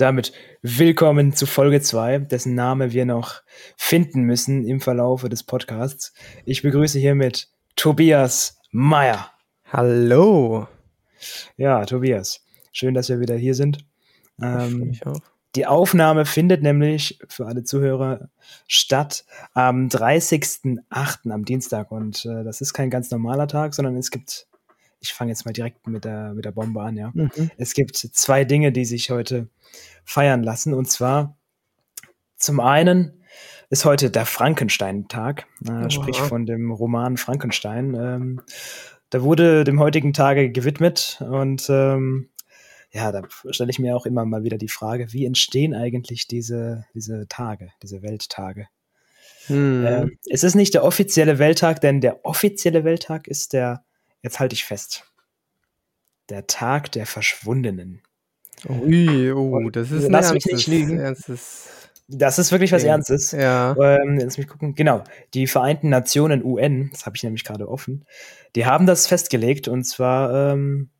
damit willkommen zu Folge 2, dessen Name wir noch finden müssen im Verlaufe des Podcasts. Ich begrüße hiermit Tobias Meyer. Hallo. Ja, Tobias, schön, dass wir wieder hier sind. Ähm, die Aufnahme findet nämlich für alle Zuhörer statt am 30.08. am Dienstag. Und äh, das ist kein ganz normaler Tag, sondern es gibt, ich fange jetzt mal direkt mit der, mit der Bombe an, ja. Mhm. Es gibt zwei Dinge, die sich heute feiern lassen. Und zwar zum einen ist heute der Frankenstein-Tag, äh, oh. sprich von dem Roman Frankenstein. Ähm, da wurde dem heutigen Tage gewidmet und ähm, ja, da stelle ich mir auch immer mal wieder die Frage, wie entstehen eigentlich diese, diese Tage, diese Welttage? Hm. Ähm, es ist nicht der offizielle Welttag, denn der offizielle Welttag ist der, jetzt halte ich fest, der Tag der Verschwundenen. Ui, oh, das ist Lass mich nicht lügen. Ernstes das ist wirklich was. Ernstes. Ja. Ähm, lass mich gucken. Genau. Die Vereinten Nationen UN, das habe ich nämlich gerade offen, die haben das festgelegt und zwar ähm,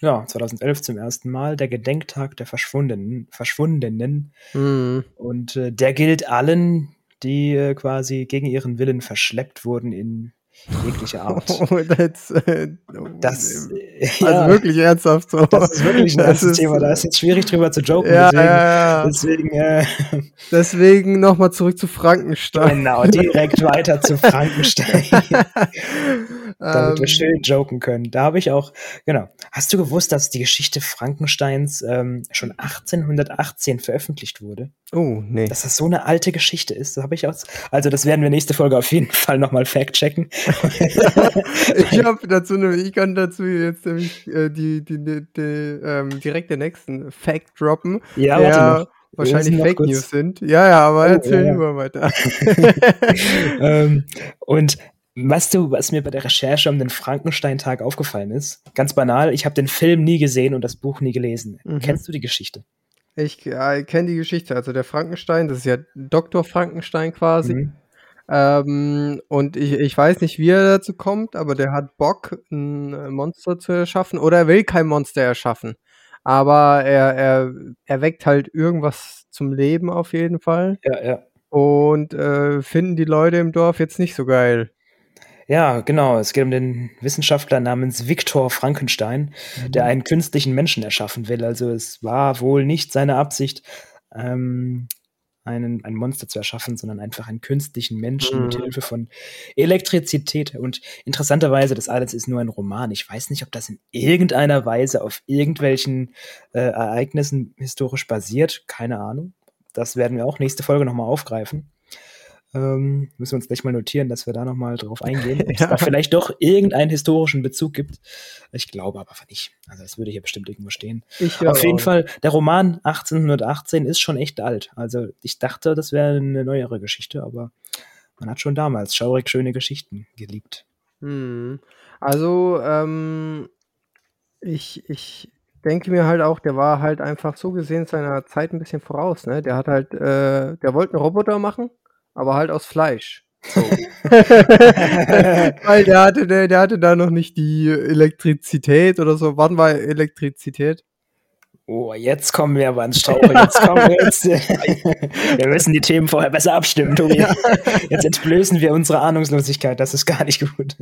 ja, 2011 zum ersten Mal, der Gedenktag der Verschwundenen. Verschwundenen. Mhm. Und äh, der gilt allen, die äh, quasi gegen ihren Willen verschleppt wurden in jeglicher Art. Oh, das, äh, das, äh, also ja, wirklich ernsthaft so. Das ist wirklich ein ernstes Thema. Da ist jetzt schwierig drüber zu joken. Ja, deswegen, ja, deswegen, äh, deswegen nochmal zurück zu Frankenstein. Genau, direkt weiter zu Frankenstein. damit wir ähm. schön joken können. Da habe ich auch, genau. Hast du gewusst, dass die Geschichte Frankensteins ähm, schon 1818 veröffentlicht wurde? Oh, nee. Dass das so eine alte Geschichte ist, das habe ich aus. Also, das werden wir nächste Folge auf jeden Fall nochmal fact-checken. ich habe dazu, ne, ich kann dazu jetzt nämlich äh, die, die, die, die ähm, direkt den nächsten Fact droppen. Ja, warte noch wahrscheinlich Fake News sind. Ja, ja, aber oh, erzähl ja. lieber weiter. ähm, und was du, was mir bei der Recherche um den Frankenstein-Tag aufgefallen ist, ganz banal, ich habe den Film nie gesehen und das Buch nie gelesen. Mhm. Kennst du die Geschichte? Ich ja, kenne die Geschichte. Also der Frankenstein, das ist ja Dr. Frankenstein quasi. Mhm. Ähm, und ich, ich weiß nicht, wie er dazu kommt, aber der hat Bock, ein Monster zu erschaffen. Oder er will kein Monster erschaffen. Aber er, er erweckt halt irgendwas zum Leben auf jeden Fall. Ja, ja. Und äh, finden die Leute im Dorf jetzt nicht so geil. Ja, genau. Es geht um den Wissenschaftler namens Viktor Frankenstein, mhm. der einen künstlichen Menschen erschaffen will. Also es war wohl nicht seine Absicht, ähm, einen, ein Monster zu erschaffen, sondern einfach einen künstlichen Menschen mhm. mit Hilfe von Elektrizität. Und interessanterweise, das alles ist nur ein Roman. Ich weiß nicht, ob das in irgendeiner Weise auf irgendwelchen äh, Ereignissen historisch basiert. Keine Ahnung. Das werden wir auch nächste Folge nochmal aufgreifen. Ähm, müssen wir uns gleich mal notieren, dass wir da nochmal drauf eingehen, ob ja. es da vielleicht doch irgendeinen historischen Bezug gibt. Ich glaube aber nicht. Also das würde hier bestimmt irgendwo stehen. Ich Auf jeden auch. Fall, der Roman 1818 ist schon echt alt. Also ich dachte, das wäre eine neuere Geschichte, aber man hat schon damals schaurig schöne Geschichten geliebt. Hm. Also, ähm, ich, ich denke mir halt auch, der war halt einfach so gesehen seiner Zeit ein bisschen voraus. Ne? Der hat halt, äh, der wollte einen Roboter machen aber halt aus Fleisch. So. Weil der hatte, der, der hatte da noch nicht die Elektrizität oder so. Wann war Elektrizität? Oh, jetzt kommen wir aber ins Straucheln. Jetzt kommen wir jetzt. wir müssen die Themen vorher besser abstimmen, Tobi. Jetzt entblößen wir unsere Ahnungslosigkeit. Das ist gar nicht gut.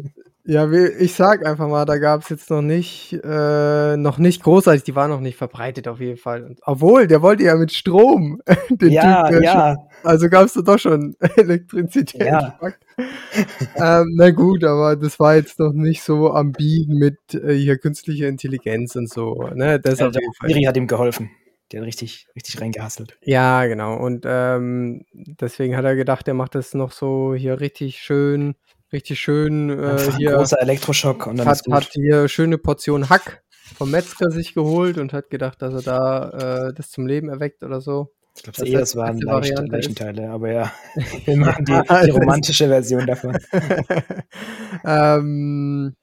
Ja, ich sag einfach mal, da gab es jetzt noch nicht, äh, noch nicht großartig. Die war noch nicht verbreitet auf jeden Fall. Obwohl, der wollte ja mit Strom. ja, typ, ja. Also gab es da doch schon Elektrizität. Ja. ähm, na gut, aber das war jetzt noch nicht so am Biegen mit äh, hier künstlicher Intelligenz und so. Ne? Das ja, jeden Fall. hat ihm geholfen. Der hat richtig, richtig reingehasselt. Ja, genau. Und ähm, deswegen hat er gedacht, er macht das noch so hier richtig schön, richtig schön. Äh, hier, großer Elektroschock und dann hat, hat hier schöne Portion Hack vom Metzger sich geholt und hat gedacht, dass er da äh, das zum Leben erweckt oder so. Ich glaube, eh, das waren Leicht, Leichenteile, aber ja, wir machen die, die romantische Version davon. ähm,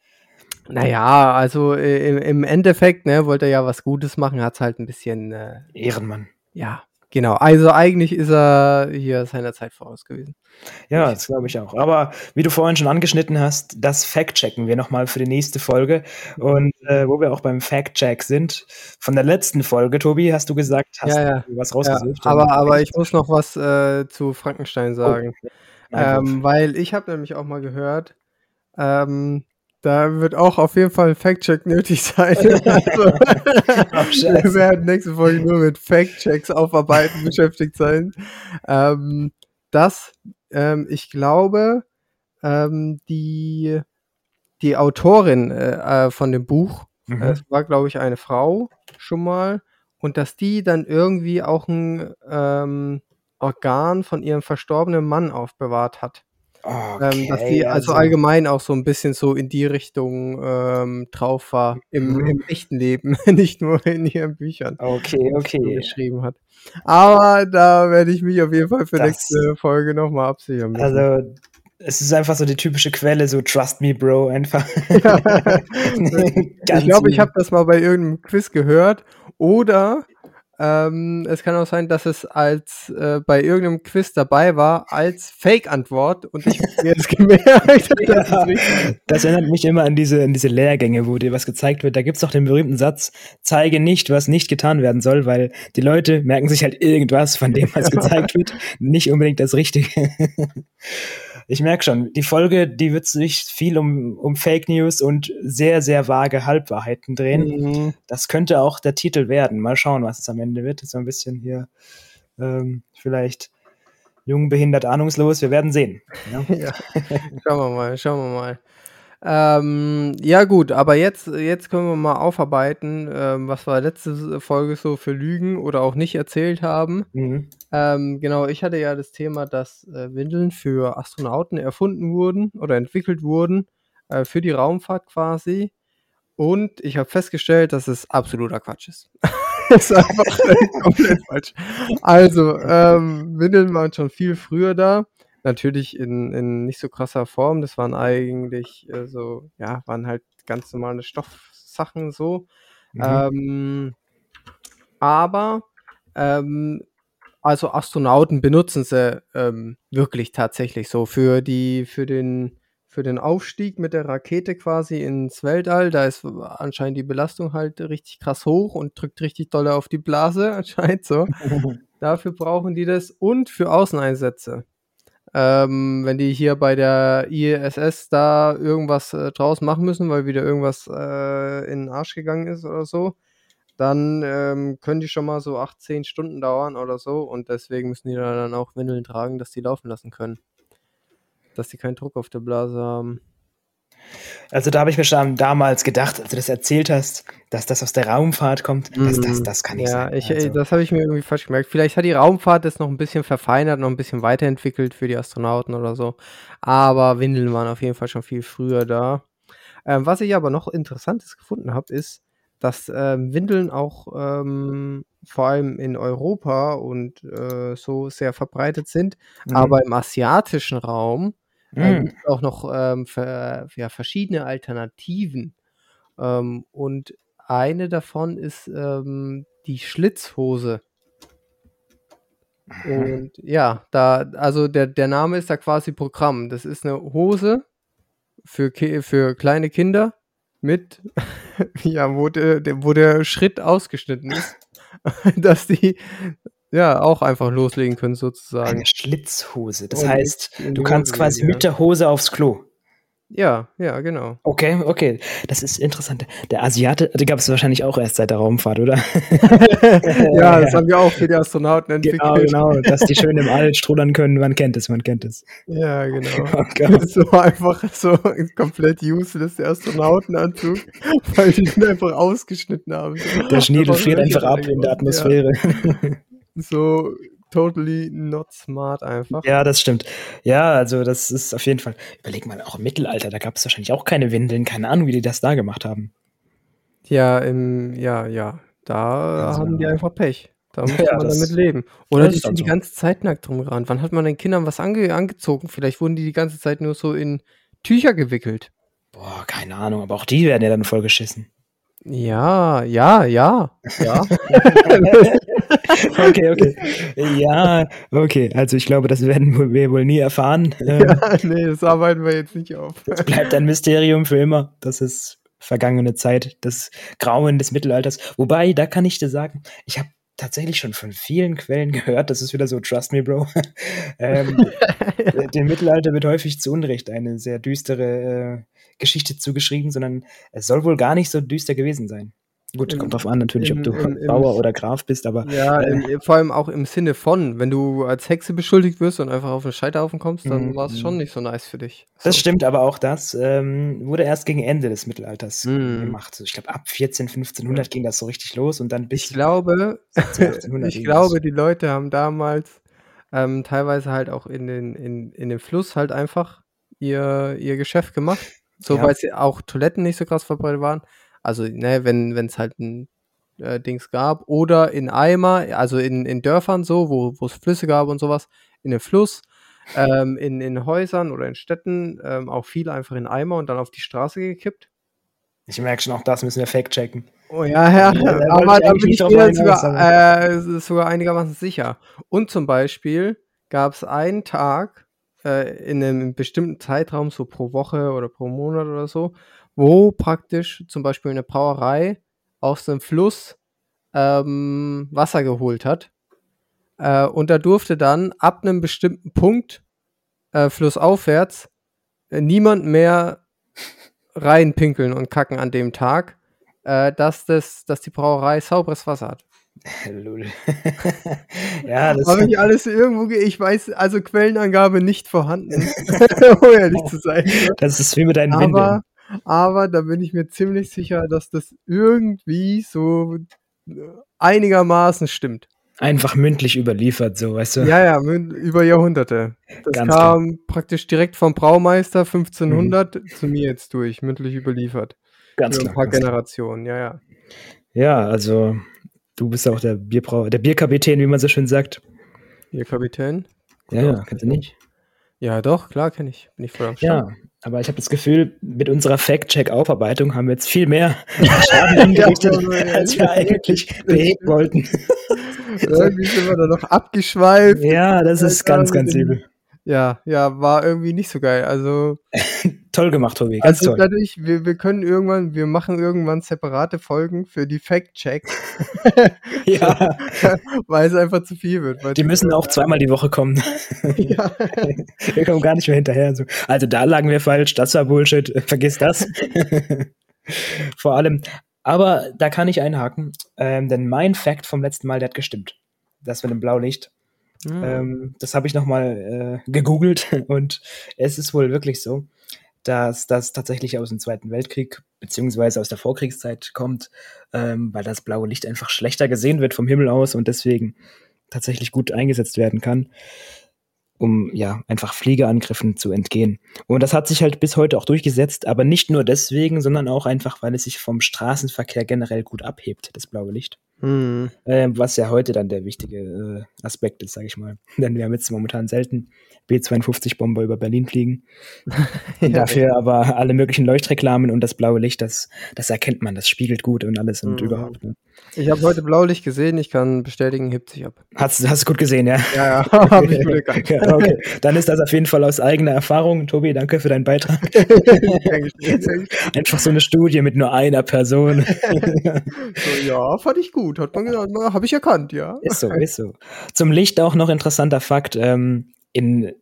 naja, also äh, im, im, Endeffekt ne, wollte er ja was Gutes machen, hat es halt ein bisschen. Äh, Ehrenmann. Ja, Genau, also eigentlich ist er hier seiner Zeit voraus gewesen. Ja, das glaube ich auch. Aber wie du vorhin schon angeschnitten hast, das Fact-checken wir nochmal für die nächste Folge. Und äh, wo wir auch beim Fact-Check sind, von der letzten Folge, Tobi, hast du gesagt, hast ja, ja. du was rausgesucht. Ja, aber, aber ich muss noch was äh, zu Frankenstein sagen. Oh, ähm, weil ich habe nämlich auch mal gehört, ähm, da wird auch auf jeden Fall ein Fact-Check nötig sein. Also, wir werden nächste Folge nur mit Fact-Checks aufarbeiten beschäftigt sein. Ähm, dass ähm, ich glaube, ähm, die, die Autorin äh, äh von dem Buch, mhm. äh, war, glaube ich, eine Frau schon mal, und dass die dann irgendwie auch ein ähm, Organ von ihrem verstorbenen Mann aufbewahrt hat. Okay, ähm, dass die also, also, allgemein auch so ein bisschen so in die Richtung ähm, drauf war, im, mhm. im, echten Leben, nicht nur in ihren Büchern. Okay, okay. geschrieben hat. Aber da werde ich mich auf jeden Fall für das, nächste Folge nochmal absichern. Müssen. Also, es ist einfach so die typische Quelle, so Trust me, Bro, einfach. ich glaube, ich habe das mal bei irgendeinem Quiz gehört. Oder ähm, es kann auch sein, dass es als äh, bei irgendeinem Quiz dabei war als Fake-Antwort und ich mir jetzt gemerkt. das, ja, das erinnert mich immer an diese, an diese Lehrgänge, wo dir was gezeigt wird. Da gibt's doch den berühmten Satz: Zeige nicht, was nicht getan werden soll, weil die Leute merken sich halt irgendwas von dem, was gezeigt wird, nicht unbedingt das Richtige. Ich merke schon, die Folge, die wird sich viel um, um Fake News und sehr, sehr vage Halbwahrheiten drehen. Mhm. Das könnte auch der Titel werden. Mal schauen, was es am Ende wird. So ein bisschen hier ähm, vielleicht jung, behindert, ahnungslos. Wir werden sehen. Ja? ja. Schauen wir mal, schauen wir mal. Ähm, ja gut, aber jetzt, jetzt können wir mal aufarbeiten, ähm, was wir letzte Folge so für Lügen oder auch nicht erzählt haben. Mhm. Ähm, genau, ich hatte ja das Thema, dass äh, Windeln für Astronauten erfunden wurden oder entwickelt wurden, äh, für die Raumfahrt quasi. Und ich habe festgestellt, dass es absoluter Quatsch ist. ist einfach komplett falsch. Also, ähm, Windeln waren schon viel früher da natürlich in, in nicht so krasser Form. Das waren eigentlich äh, so, ja, waren halt ganz normale Stoffsachen so. Mhm. Ähm, aber ähm, also Astronauten benutzen sie ähm, wirklich tatsächlich so für die, für den, für den Aufstieg mit der Rakete quasi ins Weltall. Da ist anscheinend die Belastung halt richtig krass hoch und drückt richtig doll auf die Blase, anscheinend so. Dafür brauchen die das und für Außeneinsätze. Ähm, wenn die hier bei der ISS da irgendwas äh, draus machen müssen, weil wieder irgendwas äh, in den Arsch gegangen ist oder so, dann ähm, können die schon mal so 8, 10 Stunden dauern oder so und deswegen müssen die dann auch Windeln tragen, dass die laufen lassen können. Dass die keinen Druck auf der Blase haben. Also da habe ich mir schon damals gedacht, als du das erzählt hast, dass das aus der Raumfahrt kommt, das, das, mhm. das kann nicht ja, sein. Ich, also. das habe ich mir irgendwie falsch gemerkt. Vielleicht hat die Raumfahrt das noch ein bisschen verfeinert, noch ein bisschen weiterentwickelt für die Astronauten oder so. Aber Windeln waren auf jeden Fall schon viel früher da. Ähm, was ich aber noch Interessantes gefunden habe, ist, dass ähm, Windeln auch ähm, vor allem in Europa und äh, so sehr verbreitet sind, mhm. aber im asiatischen Raum mhm. auch noch ähm, für, ja, verschiedene Alternativen. Ähm, und eine davon ist ähm, die Schlitzhose. Und ja, da, also der, der Name ist da quasi Programm. Das ist eine Hose für, für kleine Kinder mit, ja, wo der, wo der Schritt ausgeschnitten ist, dass die ja, auch einfach loslegen können, sozusagen. Eine Schlitzhose. Das Und heißt, du kannst Hose quasi mit der Hose aufs Klo. Ja, ja, genau. Okay, okay. Das ist interessant. Der Asiate, die gab es wahrscheinlich auch erst seit der Raumfahrt, oder? ja, das haben wir auch für die Astronauten genau, entwickelt. Genau, genau, dass die schön im All strudern können. Man kennt es, man kennt es. Ja, genau. Oh so einfach so komplett useless, der Astronautenanzug, weil die ihn einfach ausgeschnitten haben. Der Schniedel friert einfach ab in der Atmosphäre. Ja. So totally not smart einfach. Ja, das stimmt. Ja, also das ist auf jeden Fall. Überleg mal, auch im Mittelalter, da gab es wahrscheinlich auch keine Windeln, keine Ahnung, wie die das da gemacht haben. Ja, im, ja, ja. Da also, haben die einfach Pech. Da muss ja, man damit leben. Oder die sind so. die ganze Zeit nackt rumgerannt. Wann hat man den Kindern was ange angezogen? Vielleicht wurden die die ganze Zeit nur so in Tücher gewickelt. Boah, keine Ahnung, aber auch die werden ja dann voll geschissen. Ja, ja, ja, ja. okay, okay. Ja, okay. Also ich glaube, das werden wir wohl nie erfahren. Ja, ähm, nee, das arbeiten wir jetzt nicht auf. Das bleibt ein Mysterium für immer. Das ist vergangene Zeit, das Grauen des Mittelalters. Wobei, da kann ich dir sagen, ich habe tatsächlich schon von vielen Quellen gehört, das ist wieder so, trust me, Bro. ähm, dem Mittelalter wird häufig zu Unrecht eine sehr düstere äh, Geschichte zugeschrieben, sondern es soll wohl gar nicht so düster gewesen sein. Gut, in, kommt drauf an, natürlich, in, ob du in, Bauer oder Graf bist, aber. Ja, äh, vor allem auch im Sinne von, wenn du als Hexe beschuldigt wirst und einfach auf den Scheiterhaufen kommst, dann mhm. war es schon nicht so nice für dich. So. Das stimmt, aber auch das ähm, wurde erst gegen Ende des Mittelalters mhm. gemacht. Ich glaube, ab 14, 1500 ging das so richtig los und dann bis. Ich glaube, ich glaube, die Leute haben damals ähm, teilweise halt auch in den, in, in den Fluss halt einfach ihr, ihr Geschäft gemacht. So, ja. weil sie auch Toiletten nicht so krass verbreitet waren. Also, ne, wenn es halt ein äh, Dings gab. Oder in Eimer, also in, in Dörfern so, wo es Flüsse gab und sowas, in den Fluss. Ähm, in, in Häusern oder in Städten ähm, auch viel einfach in Eimer und dann auf die Straße gekippt. Ich merke schon, auch das müssen wir fact-checken. Oh ja, ja, ja aber da bin ich mir sogar, äh, sogar einigermaßen sicher. Und zum Beispiel gab es einen Tag äh, in einem bestimmten Zeitraum, so pro Woche oder pro Monat oder so, wo praktisch zum Beispiel eine Brauerei aus einem Fluss ähm, Wasser geholt hat. Äh, und da durfte dann ab einem bestimmten Punkt äh, flussaufwärts äh, niemand mehr reinpinkeln und kacken an dem Tag, äh, dass, das, dass die Brauerei sauberes Wasser hat. Lul. ja, das habe ich alles irgendwo, ich weiß, also Quellenangabe nicht vorhanden, um ehrlich zu sein. Das ist wie mit deinen aber, Windeln. Aber da bin ich mir ziemlich sicher, dass das irgendwie so äh, einigermaßen stimmt. Einfach mündlich überliefert, so, weißt du? Ja, ja, über Jahrhunderte. Das Ganz kam klar. praktisch direkt vom Braumeister 1500 mhm. zu mir jetzt durch, mündlich überliefert. Ganz klar. Ein paar Generationen, klar. ja, ja. Ja, also du bist auch der Bierbrauer, der Bierkapitän, wie man so schön sagt. Bierkapitän? Ja, ja, kennst du nicht? Ja, doch, klar kenne ich. Bin ich voll am Start. Ja, aber ich habe das Gefühl, mit unserer Fact-Check-Aufarbeitung haben wir jetzt viel mehr Schaden angerichtet, als wir eigentlich beheben wollten. Irgendwie sind wir da noch abgeschweift. Ja, das ist ganz, ganz übel. Ja, ja, war irgendwie nicht so geil. Also toll gemacht, Tobi. Ganz also toll. Dadurch, wir, wir können irgendwann, wir machen irgendwann separate Folgen für die Fact-Checks. ja. weil es einfach zu viel wird. Die müssen auch zweimal die Woche kommen. ja. wir kommen gar nicht mehr hinterher. Also da lagen wir falsch, das war Bullshit, vergiss das. Vor allem, aber da kann ich einhaken, ähm, denn mein Fact vom letzten Mal, der hat gestimmt. Das mit dem Blaulicht. Mhm. Ähm, das habe ich nochmal äh, gegoogelt und es ist wohl wirklich so, dass das tatsächlich aus dem Zweiten Weltkrieg beziehungsweise aus der Vorkriegszeit kommt, ähm, weil das blaue Licht einfach schlechter gesehen wird vom Himmel aus und deswegen tatsächlich gut eingesetzt werden kann, um ja einfach Fliegerangriffen zu entgehen. Und das hat sich halt bis heute auch durchgesetzt, aber nicht nur deswegen, sondern auch einfach, weil es sich vom Straßenverkehr generell gut abhebt, das blaue Licht. Mhm. Ähm, was ja heute dann der wichtige äh, Aspekt ist, sage ich mal. Denn wir haben jetzt momentan selten B-52-Bomber über Berlin fliegen. ja, Dafür aber alle möglichen Leuchtreklamen und das blaue Licht, das, das erkennt man, das spiegelt gut und alles und mhm. überhaupt. Ne? Ich habe heute Blaulicht gesehen, ich kann bestätigen, hebt sich ab. Hast, hast du gut gesehen, ja? Ja, ja, habe ich gut ja, okay. Dann ist das auf jeden Fall aus eigener Erfahrung. Tobi, danke für deinen Beitrag. Einfach so eine Studie mit nur einer Person. so, ja, fand ich gut. Hat man gesagt, habe ich erkannt, ja. Ist so, ist so. Zum Licht auch noch interessanter Fakt. Ähm, in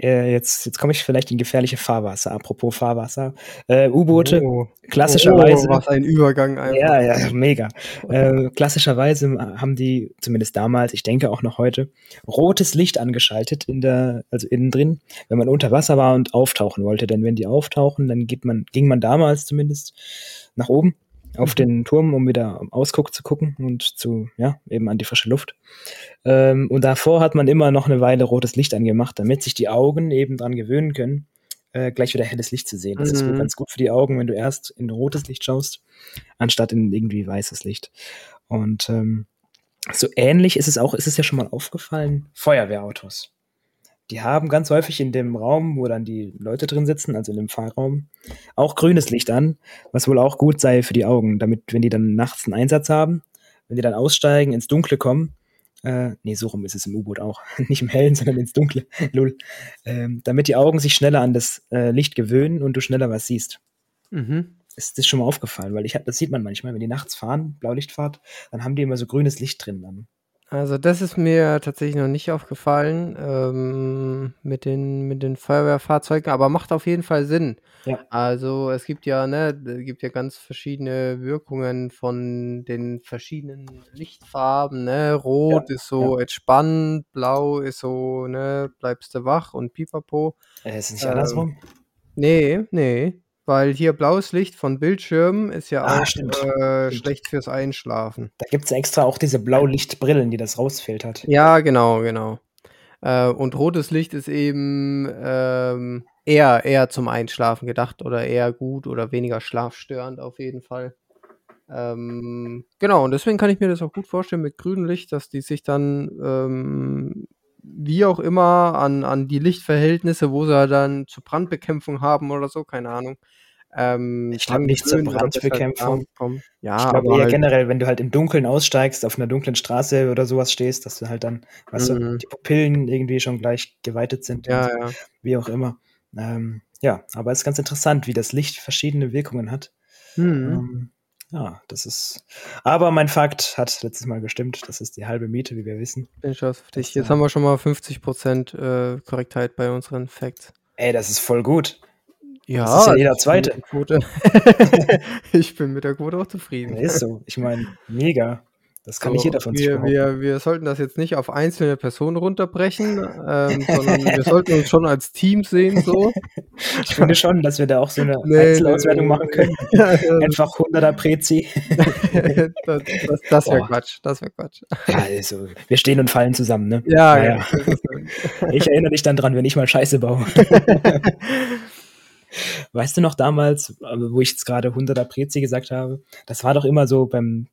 äh, jetzt, jetzt komme ich vielleicht in gefährliche Fahrwasser. Apropos Fahrwasser. Äh, U-Boote, oh. klassischerweise. Oh, was ein Übergang einfach. Ja, ja, mega. äh, klassischerweise haben die, zumindest damals, ich denke auch noch heute, rotes Licht angeschaltet in der, also innen drin, wenn man unter Wasser war und auftauchen wollte. Denn wenn die auftauchen, dann geht man, ging man damals zumindest nach oben auf mhm. den Turm, um wieder Ausguck zu gucken und zu, ja, eben an die frische Luft. Ähm, und davor hat man immer noch eine Weile rotes Licht angemacht, damit sich die Augen eben dran gewöhnen können, äh, gleich wieder helles Licht zu sehen. Das mhm. ist ganz gut für die Augen, wenn du erst in rotes Licht schaust, anstatt in irgendwie weißes Licht. Und ähm, so ähnlich ist es auch, ist es ja schon mal aufgefallen, Feuerwehrautos die haben ganz häufig in dem Raum, wo dann die Leute drin sitzen, also in dem Fahrraum, auch grünes Licht an, was wohl auch gut sei für die Augen, damit, wenn die dann nachts einen Einsatz haben, wenn die dann aussteigen, ins Dunkle kommen, Äh, nee, so rum ist es im U-Boot auch. Nicht im Hellen, sondern ins Dunkle. Lull. Ähm, damit die Augen sich schneller an das äh, Licht gewöhnen und du schneller was siehst. Mhm. Ist das schon mal aufgefallen, weil ich das sieht man manchmal, wenn die nachts fahren, Blaulichtfahrt, dann haben die immer so grünes Licht drin dann. Also das ist mir tatsächlich noch nicht aufgefallen ähm, mit, den, mit den Feuerwehrfahrzeugen, aber macht auf jeden Fall Sinn. Ja. Also es gibt ja, ne, es gibt ja ganz verschiedene Wirkungen von den verschiedenen Lichtfarben, ne? Rot ja, ist so ja. entspannt, blau ist so, ne, bleibst du wach und pipapo. Äh, ist nicht ähm, andersrum? Nee, nee. Weil hier blaues Licht von Bildschirmen ist ja ah, auch stimmt. Äh, schlecht fürs Einschlafen. Da gibt es ja extra auch diese Blaulichtbrillen, die das rausfiltert. Ja, genau, genau. Äh, und rotes Licht ist eben ähm, eher, eher zum Einschlafen gedacht oder eher gut oder weniger schlafstörend auf jeden Fall. Ähm, genau, und deswegen kann ich mir das auch gut vorstellen mit grünem Licht, dass die sich dann ähm, wie auch immer an, an die Lichtverhältnisse, wo sie dann zur Brandbekämpfung haben oder so, keine Ahnung. Ähm, ich glaube nicht zur Brandbekämpfung. Ja, ich glaube eher halt generell, wenn du halt im Dunkeln aussteigst, auf einer dunklen Straße oder sowas stehst, dass du halt dann, weißt mhm. du, die Pupillen irgendwie schon gleich geweitet sind. Ja, ja. Wie auch immer. Ähm, ja, aber es ist ganz interessant, wie das Licht verschiedene Wirkungen hat. Mhm. Ähm, ja, das ist. Aber mein Fakt hat letztes Mal gestimmt. Das ist die halbe Miete, wie wir wissen. Bin stolz auf dich. Jetzt haben wir schon mal 50% äh, Korrektheit bei unseren Facts. Ey, das ist voll gut. Ja, das ist ja jeder zweite. ich bin mit der Quote auch zufrieden. Ist so. Ich meine, mega. Das kann so, nicht jeder von sich wir, wir, wir sollten das jetzt nicht auf einzelne Personen runterbrechen, ähm, sondern wir sollten uns schon als Team sehen. So. Ich finde schon, dass wir da auch so eine nee, Einzelauswertung nee, machen können. Einfach 100er Prezi. das das, das wäre Quatsch. Das wäre Quatsch. Also, wir stehen und fallen zusammen, ne? Ja, naja. ja. Ich erinnere dich dann dran, wenn ich mal Scheiße baue. Weißt du noch damals, wo ich jetzt gerade 100er Prezi gesagt habe? Das war doch immer so beim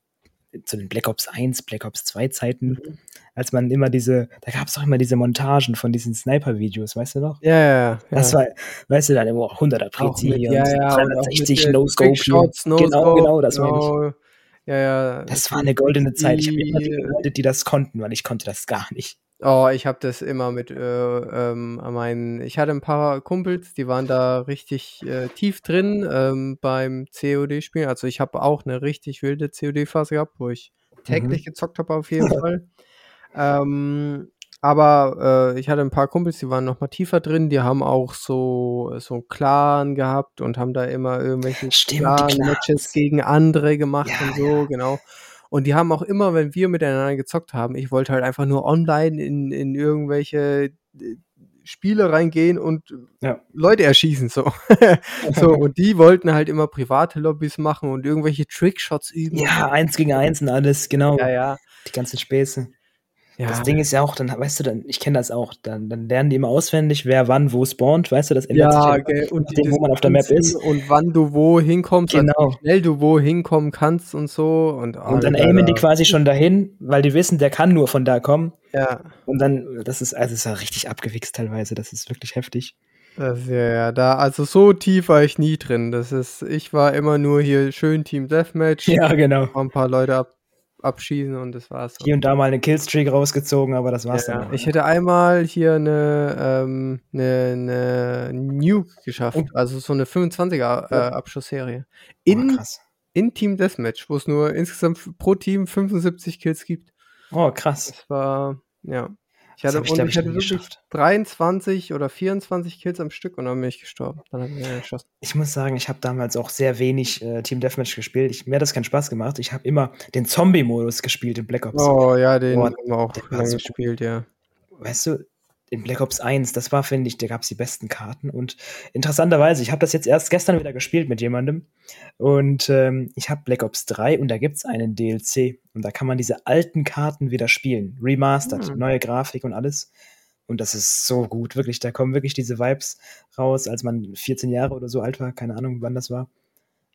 zu den Black Ops 1, Black Ops 2 Zeiten, mhm. als man immer diese, da gab es auch immer diese Montagen von diesen Sniper-Videos, weißt du noch? Ja, ja, ja. Das war, weißt du, dann immer 100er Prezi und ja, ja, 360 No-Scope. No genau, genau, das genau. meine ich. Ja, ja. Das war eine goldene Zeit. Ich habe immer die Leute, die das konnten, weil ich konnte das gar nicht. Oh, ich habe das immer mit äh, ähm, meinen. Ich hatte ein paar Kumpels, die waren da richtig äh, tief drin ähm, beim COD-Spielen. Also ich habe auch eine richtig wilde COD-Phase gehabt, wo ich täglich mhm. gezockt habe auf jeden Fall. Ähm, aber äh, ich hatte ein paar Kumpels, die waren noch mal tiefer drin. Die haben auch so so einen Clan gehabt und haben da immer irgendwelche Clan-Matches gegen andere gemacht ja, und so, ja. genau. Und die haben auch immer, wenn wir miteinander gezockt haben, ich wollte halt einfach nur online in, in irgendwelche äh, Spiele reingehen und ja. Leute erschießen so. so und die wollten halt immer private Lobbys machen und irgendwelche Trickshots üben. Ja, eins gegen eins und alles, genau. Ja, ja. Die ganzen Späße. Ja. Das Ding ist ja auch, dann, weißt du, dann, ich kenne das auch, dann, dann lernen die immer auswendig, wer wann wo spawnt, weißt du, das ändert ja, sich ja, und dem, wo man auf der Map ist. Und wann du wo hinkommst, also genau. wie schnell du wo hinkommen kannst und so. Und, und dann aimen die quasi schon dahin, weil die wissen, der kann nur von da kommen. Ja. Und dann, das ist, also ist ja richtig abgewichst teilweise, das ist wirklich heftig. Das, ja, ja, da, also so tief war ich nie drin. Das ist, ich war immer nur hier schön Team Deathmatch. Ja, genau. Ein paar Leute ab, abschießen und das war's. Hier und da mal eine Killstreak rausgezogen, aber das war's ja, dann. Ich hätte einmal hier eine, ähm, eine, eine Nuke geschafft, oh. also so eine 25er äh, Abschussserie. In, oh, in Team Deathmatch, wo es nur insgesamt pro Team 75 Kills gibt. Oh, krass. Das war, ja. Ich hatte, ich, und ich, hatte wirklich geschafft. 23 oder 24 Kills am Stück und dann bin ich gestorben. Dann habe ich geschossen. Ich muss sagen, ich habe damals auch sehr wenig äh, Team Deathmatch gespielt. Ich, mir hat das keinen Spaß gemacht. Ich habe immer den Zombie-Modus gespielt in Black Ops. Oh ja, den oh, haben wir auch lange gespielt, ja. Weißt du, in Black Ops 1, das war, finde ich, da gab es die besten Karten. Und interessanterweise, ich habe das jetzt erst gestern wieder gespielt mit jemandem. Und ähm, ich habe Black Ops 3 und da gibt es einen DLC. Und da kann man diese alten Karten wieder spielen. Remastered, mhm. neue Grafik und alles. Und das ist so gut, wirklich. Da kommen wirklich diese Vibes raus, als man 14 Jahre oder so alt war. Keine Ahnung, wann das war.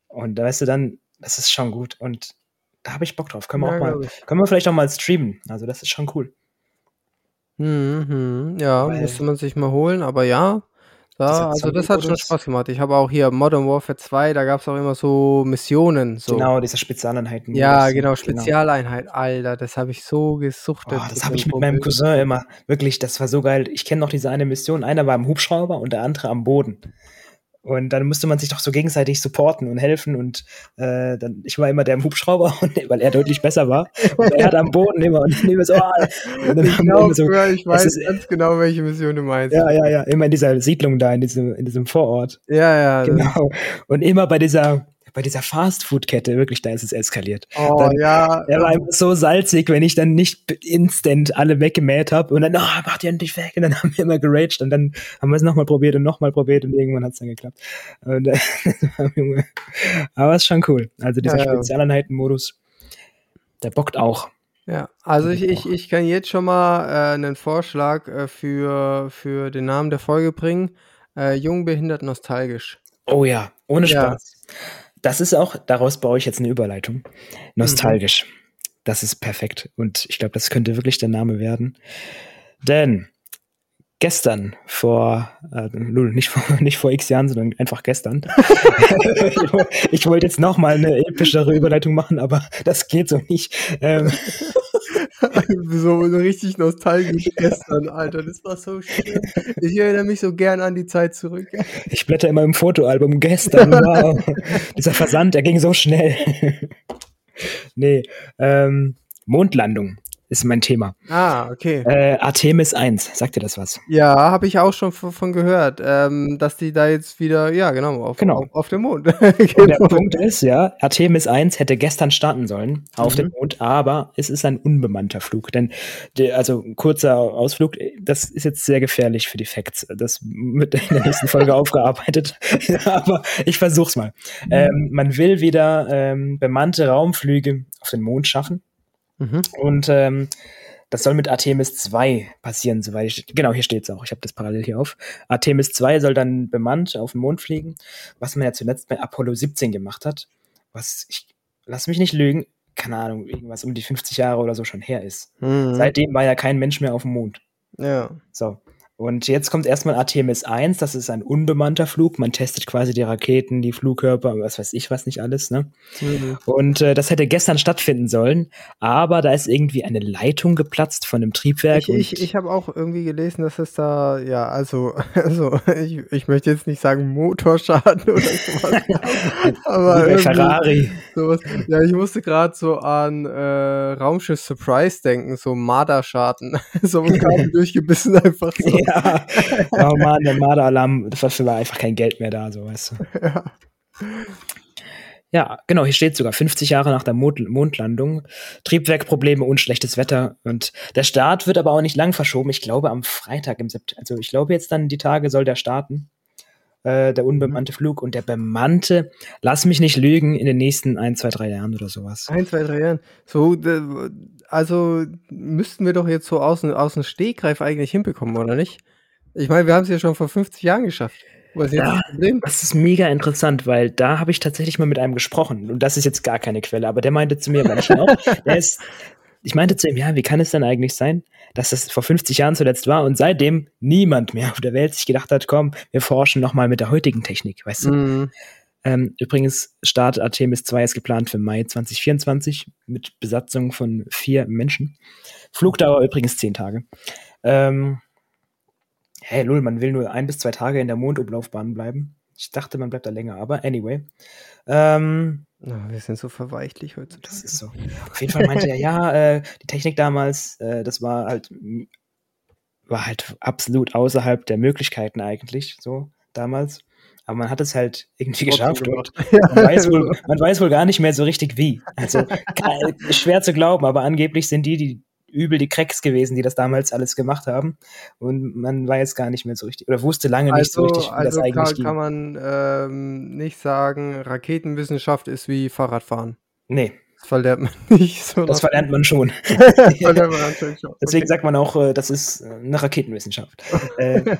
Und da weißt du dann, das ist schon gut. Und da habe ich Bock drauf. Können wir auch mal, können wir vielleicht auch mal streamen. Also, das ist schon cool. Mhm, ja, Weil müsste man sich mal holen, aber ja, Ja, also das hat schon Spaß gemacht. Ich habe auch hier Modern Warfare 2, da gab es auch immer so Missionen. So. Genau, diese Spezialeinheiten. Ja, genau, genau, Spezialeinheit. Alter, das habe ich so gesuchtet. Oh, das habe ich mit meinem Cousin immer. Wirklich, das war so geil. Ich kenne noch diese eine Mission. Einer war im Hubschrauber und der andere am Boden. Und dann musste man sich doch so gegenseitig supporten und helfen. Und äh, dann, ich war immer der im Hubschrauber, und, weil er deutlich besser war. Und er hat am Boden immer und immer so. Ah, und dann ich, glaub, so ich weiß ist, ganz genau, welche Mission du meinst. Ja, ja, ja. Immer in dieser Siedlung da, in diesem, in diesem Vorort. Ja, ja. Genau. Und immer bei dieser bei dieser Fastfood-Kette, wirklich, da ist es eskaliert. Oh, dann, ja. Er war einfach so salzig, wenn ich dann nicht instant alle weggemäht habe und dann, oh, mach die endlich weg. Und dann haben wir immer geraged und dann haben wir es nochmal probiert und nochmal probiert und irgendwann hat es dann geklappt. Und, äh, aber es ist schon cool. Also dieser ja, Spezialeinheiten-Modus, der bockt auch. Ja, also ich, ich, ich kann jetzt schon mal äh, einen Vorschlag äh, für, für den Namen der Folge bringen. Äh, Jung, behindert, nostalgisch. Oh ja, ohne Spaß. Ja. Das ist auch, daraus baue ich jetzt eine Überleitung. Nostalgisch. Mhm. Das ist perfekt. Und ich glaube, das könnte wirklich der Name werden. Denn gestern vor, äh, nicht vor, nicht vor x Jahren, sondern einfach gestern. ich wollte jetzt noch mal eine epischere Überleitung machen, aber das geht so nicht. Ähm, so richtig nostalgisch gestern, Alter. Das war so schön. Ich erinnere mich so gern an die Zeit zurück. Ich blätter immer im Fotoalbum gestern. Wow. Dieser Versand, der ging so schnell. nee, ähm, Mondlandung ist mein Thema. Ah, okay. Äh, Artemis 1, sagt dir das was? Ja, habe ich auch schon von gehört, ähm, dass die da jetzt wieder, ja, genau, auf, genau. auf, auf dem Mond. genau. Der Punkt ist, ja, Artemis 1 hätte gestern starten sollen auf mhm. dem Mond, aber es ist ein unbemannter Flug. Denn, der, also ein kurzer Ausflug, das ist jetzt sehr gefährlich für die Facts. Das wird in der nächsten Folge aufgearbeitet. aber ich versuch's mal. Mhm. Ähm, man will wieder ähm, bemannte Raumflüge auf den Mond schaffen. Mhm. Und ähm, das soll mit Artemis 2 passieren, soweit ich. Genau, hier steht es auch. Ich habe das parallel hier auf. Artemis 2 soll dann bemannt auf den Mond fliegen, was man ja zuletzt bei Apollo 17 gemacht hat. Was ich lass mich nicht lügen, keine Ahnung, irgendwas um die 50 Jahre oder so schon her ist. Mhm. Seitdem war ja kein Mensch mehr auf dem Mond. Ja. So. Und jetzt kommt erstmal Artemis 1, das ist ein unbemannter Flug. Man testet quasi die Raketen, die Flugkörper, was weiß ich, was nicht alles, ne? Mhm. Und äh, das hätte gestern stattfinden sollen, aber da ist irgendwie eine Leitung geplatzt von dem Triebwerk. Ich, ich, ich habe auch irgendwie gelesen, dass es da, ja, also, also ich, ich möchte jetzt nicht sagen Motorschaden oder sowas. aber Ferrari. Sowas. Ja, ich musste gerade so an äh, Raumschiff Surprise denken, so Marderschaden. so ein Kabel durchgebissen einfach so. Ja. Oh Mann, der Marderalarm, dafür war einfach kein Geld mehr da, so weißt du. Ja. Ja, genau, hier steht sogar 50 Jahre nach der Mond Mondlandung. Triebwerkprobleme und schlechtes Wetter. Und der Start wird aber auch nicht lang verschoben. Ich glaube am Freitag im September. Also ich glaube jetzt dann die Tage soll der starten. Äh, der unbemannte mhm. Flug und der bemannte, lass mich nicht lügen, in den nächsten ein, zwei, drei Jahren oder sowas. Ein, zwei, drei Jahren. So, also müssten wir doch jetzt so aus, aus dem Stegreif eigentlich hinbekommen, oder nicht? Ich meine, wir haben es ja schon vor 50 Jahren geschafft. Was ist ja, das Problem? Das ist mega interessant, weil da habe ich tatsächlich mal mit einem gesprochen. Und das ist jetzt gar keine Quelle, aber der meinte zu mir manchmal auch, der ist, ich meinte zu ihm, ja, wie kann es denn eigentlich sein, dass das vor 50 Jahren zuletzt war und seitdem niemand mehr auf der Welt sich gedacht hat, komm, wir forschen nochmal mit der heutigen Technik, weißt du? Mhm. Ähm, übrigens, Start Artemis 2 ist geplant für Mai 2024 mit Besatzung von vier Menschen. Flugdauer übrigens zehn Tage. Ähm, hey, Lul, man will nur ein bis zwei Tage in der Mondumlaufbahn bleiben. Ich dachte, man bleibt da länger, aber anyway. Ähm, Oh, wir sind so verweichlich heutzutage. Das ist so. Auf jeden Fall meinte er, ja, äh, die Technik damals, äh, das war halt, war halt absolut außerhalb der Möglichkeiten eigentlich, so damals. Aber man hat es halt irgendwie geschafft und man, weiß wohl, man weiß wohl gar nicht mehr so richtig wie. Also schwer zu glauben, aber angeblich sind die, die übel die Cracks gewesen, die das damals alles gemacht haben. Und man weiß gar nicht mehr so richtig, oder wusste lange also, nicht so also, richtig, wie also das eigentlich kann, ging. kann man ähm, nicht sagen, Raketenwissenschaft ist wie Fahrradfahren. Nee. Das verlernt man nicht so. Das verlernt man schon. verlernt man schon. Deswegen sagt man auch, äh, das ist äh, eine Raketenwissenschaft. äh,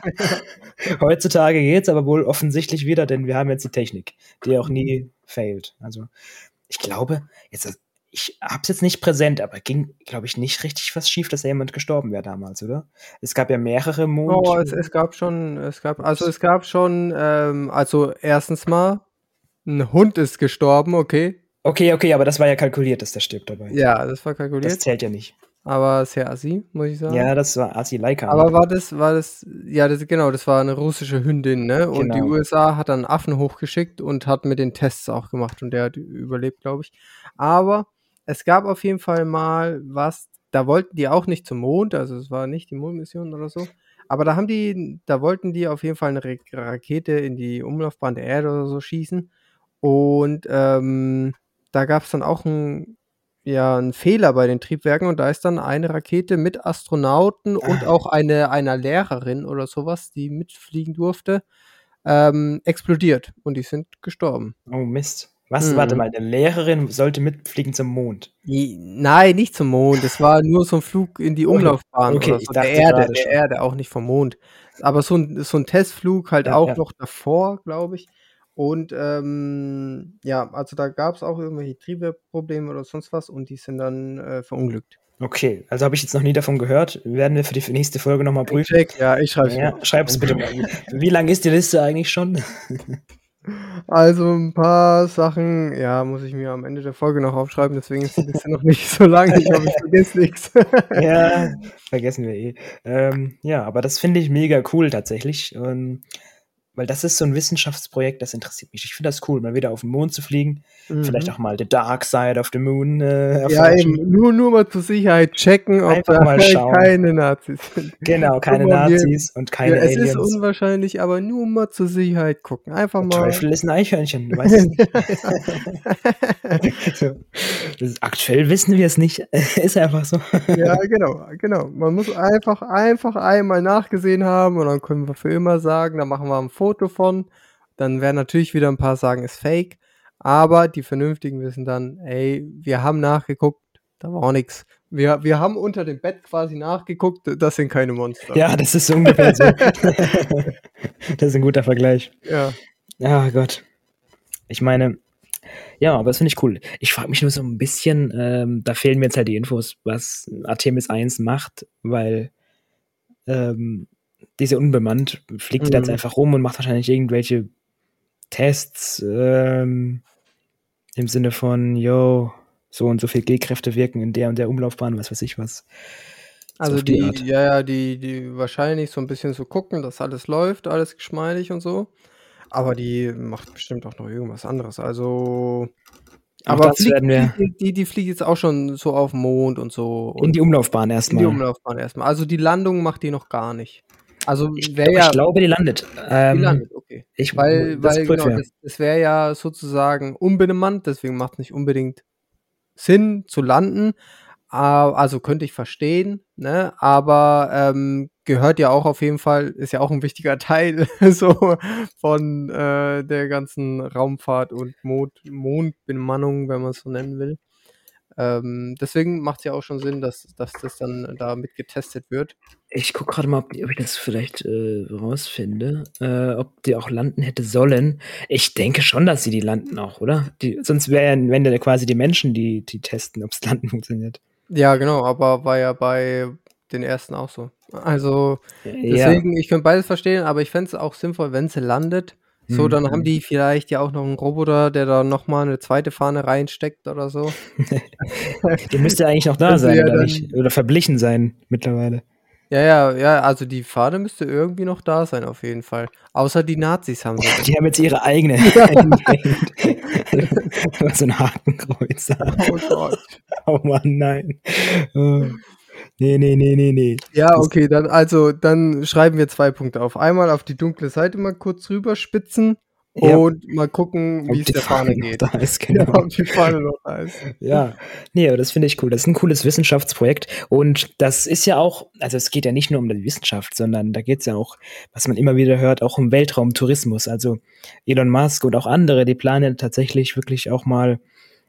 heutzutage geht es aber wohl offensichtlich wieder, denn wir haben jetzt die Technik, die auch nie failt. Also ich glaube, jetzt ich hab's jetzt nicht präsent, aber ging, glaube ich, nicht richtig was schief, dass da jemand gestorben wäre damals, oder? Es gab ja mehrere Mond. Oh, es, es gab schon, es gab, also es gab schon, ähm, also erstens mal, ein Hund ist gestorben, okay. Okay, okay, aber das war ja kalkuliert, dass der stirbt dabei. Ja, das war kalkuliert. Das zählt ja nicht. Aber sehr assi, muss ich sagen. Ja, das war assi Leica. Aber war das, war das, ja, das, genau, das war eine russische Hündin, ne? Und genau. die USA hat dann Affen hochgeschickt und hat mit den Tests auch gemacht und der hat überlebt, glaube ich. Aber es gab auf jeden Fall mal was, da wollten die auch nicht zum Mond, also es war nicht die Mondmission oder so. Aber da haben die, da wollten die auf jeden Fall eine Rakete in die Umlaufbahn der Erde oder so schießen. Und ähm, da gab es dann auch ein ja ein Fehler bei den Triebwerken und da ist dann eine Rakete mit Astronauten ah. und auch eine einer Lehrerin oder sowas, die mitfliegen durfte, ähm, explodiert und die sind gestorben. Oh Mist. Was? Hm. Warte mal, eine Lehrerin sollte mitfliegen zum Mond. Nein, nicht zum Mond. Es war nur so ein Flug in die Umlaufbahn okay, so. der Erde, der Erde, auch nicht vom Mond. Aber so ein, so ein Testflug halt ja, auch ja. noch davor, glaube ich. Und ähm, ja, also da gab es auch irgendwelche Triebwerkprobleme oder sonst was und die sind dann äh, verunglückt. Okay, also habe ich jetzt noch nie davon gehört. Werden wir für die nächste Folge nochmal prüfen. Check, ja, ich schreibe es ja, Schreib es bitte mal. Wie lang ist die Liste eigentlich schon? Also ein paar Sachen, ja, muss ich mir am Ende der Folge noch aufschreiben, deswegen ist die Liste noch nicht so lang. Ich hoffe, ich vergesse nichts. ja, vergessen wir eh. Ähm, ja, aber das finde ich mega cool tatsächlich. Und weil das ist so ein Wissenschaftsprojekt, das interessiert mich. Ich finde das cool, mal wieder auf den Mond zu fliegen. Mhm. Vielleicht auch mal The Dark Side of the Moon äh, Ja, eben, nur, nur mal zur Sicherheit checken, ob Einfach da mal schauen. keine Nazis sind. Genau, keine Nazis und keine ja, es Aliens. Es ist unwahrscheinlich, aber nur mal zur Sicherheit gucken. Einfach mal. Teufel ist ein Eichhörnchen, du weißt so. ist, Aktuell wissen wir es nicht. ist einfach so. ja, genau, genau. Man muss einfach, einfach einmal nachgesehen haben und dann können wir für immer sagen, dann machen wir ein Foto Foto von. Dann werden natürlich wieder ein paar sagen, ist fake. Aber die Vernünftigen wissen dann, ey, wir haben nachgeguckt, da war auch nichts. Wir, wir haben unter dem Bett quasi nachgeguckt, das sind keine Monster. Ja, das ist ungefähr so. das ist ein guter Vergleich. Ja. Ja, Gott. Ich meine, ja, aber das finde ich cool. Ich frage mich nur so ein bisschen, ähm, da fehlen mir jetzt halt die Infos, was Artemis 1 macht, weil ähm, die ist ja unbemannt, fliegt mhm. jetzt einfach rum und macht wahrscheinlich irgendwelche Tests ähm, im Sinne von, yo, so und so viel G-Kräfte wirken in der und der Umlaufbahn, was weiß ich was. Also die, die ja, ja, die, die wahrscheinlich so ein bisschen so gucken, dass alles läuft, alles geschmeidig und so. Aber die macht bestimmt auch noch irgendwas anderes. Also. aber fliegt, die, die, die, fliegt jetzt auch schon so auf den Mond und so. In die Umlaufbahn erstmal. In die Umlaufbahn erstmal. Also die Landung macht die noch gar nicht. Also ich, ja, ich glaube, die landet. Ähm, die landet, okay. Ich, weil, das weil genau, das, das wäre ja sozusagen unbemannt, deswegen macht es nicht unbedingt Sinn zu landen. Also könnte ich verstehen, ne? Aber ähm, gehört ja auch auf jeden Fall, ist ja auch ein wichtiger Teil so von äh, der ganzen Raumfahrt und Mond, Mondbemannung, wenn man es so nennen will. Ähm, deswegen macht es ja auch schon Sinn, dass, dass das dann da mit getestet wird. Ich gucke gerade mal, ob, ob, ich das vielleicht äh, rausfinde, äh, ob die auch landen hätte sollen. Ich denke schon, dass sie die landen auch, oder? Die, sonst wären wenn ja quasi die Menschen, die, die testen, ob es landen funktioniert. Ja, genau, aber war ja bei den ersten auch so. Also deswegen, ja. ich könnte beides verstehen, aber ich fände es auch sinnvoll, wenn sie landet, so, dann haben mhm. die vielleicht ja auch noch einen Roboter, der da nochmal eine zweite Fahne reinsteckt oder so. der müsste eigentlich noch da sein, ja oder nicht? Oder verblichen sein mittlerweile. Ja, ja, ja, also die Fahne müsste irgendwie noch da sein, auf jeden Fall. Außer die Nazis haben sie. Die haben jetzt ihre eigene. so ein Hakenkreuz. Oh Gott. Oh Mann, nein. Nee, nee, nee, nee, nee. Ja, okay, dann also dann schreiben wir zwei Punkte auf. Einmal auf die dunkle Seite mal kurz rüberspitzen ja. und mal gucken, wie es der Fahne, Fahne geht. Da ist, genau. Ja, die Fahne noch da ist. Ja, nee, aber das finde ich cool. Das ist ein cooles Wissenschaftsprojekt und das ist ja auch, also es geht ja nicht nur um die Wissenschaft, sondern da geht es ja auch, was man immer wieder hört, auch um Weltraumtourismus. Also Elon Musk und auch andere, die planen tatsächlich wirklich auch mal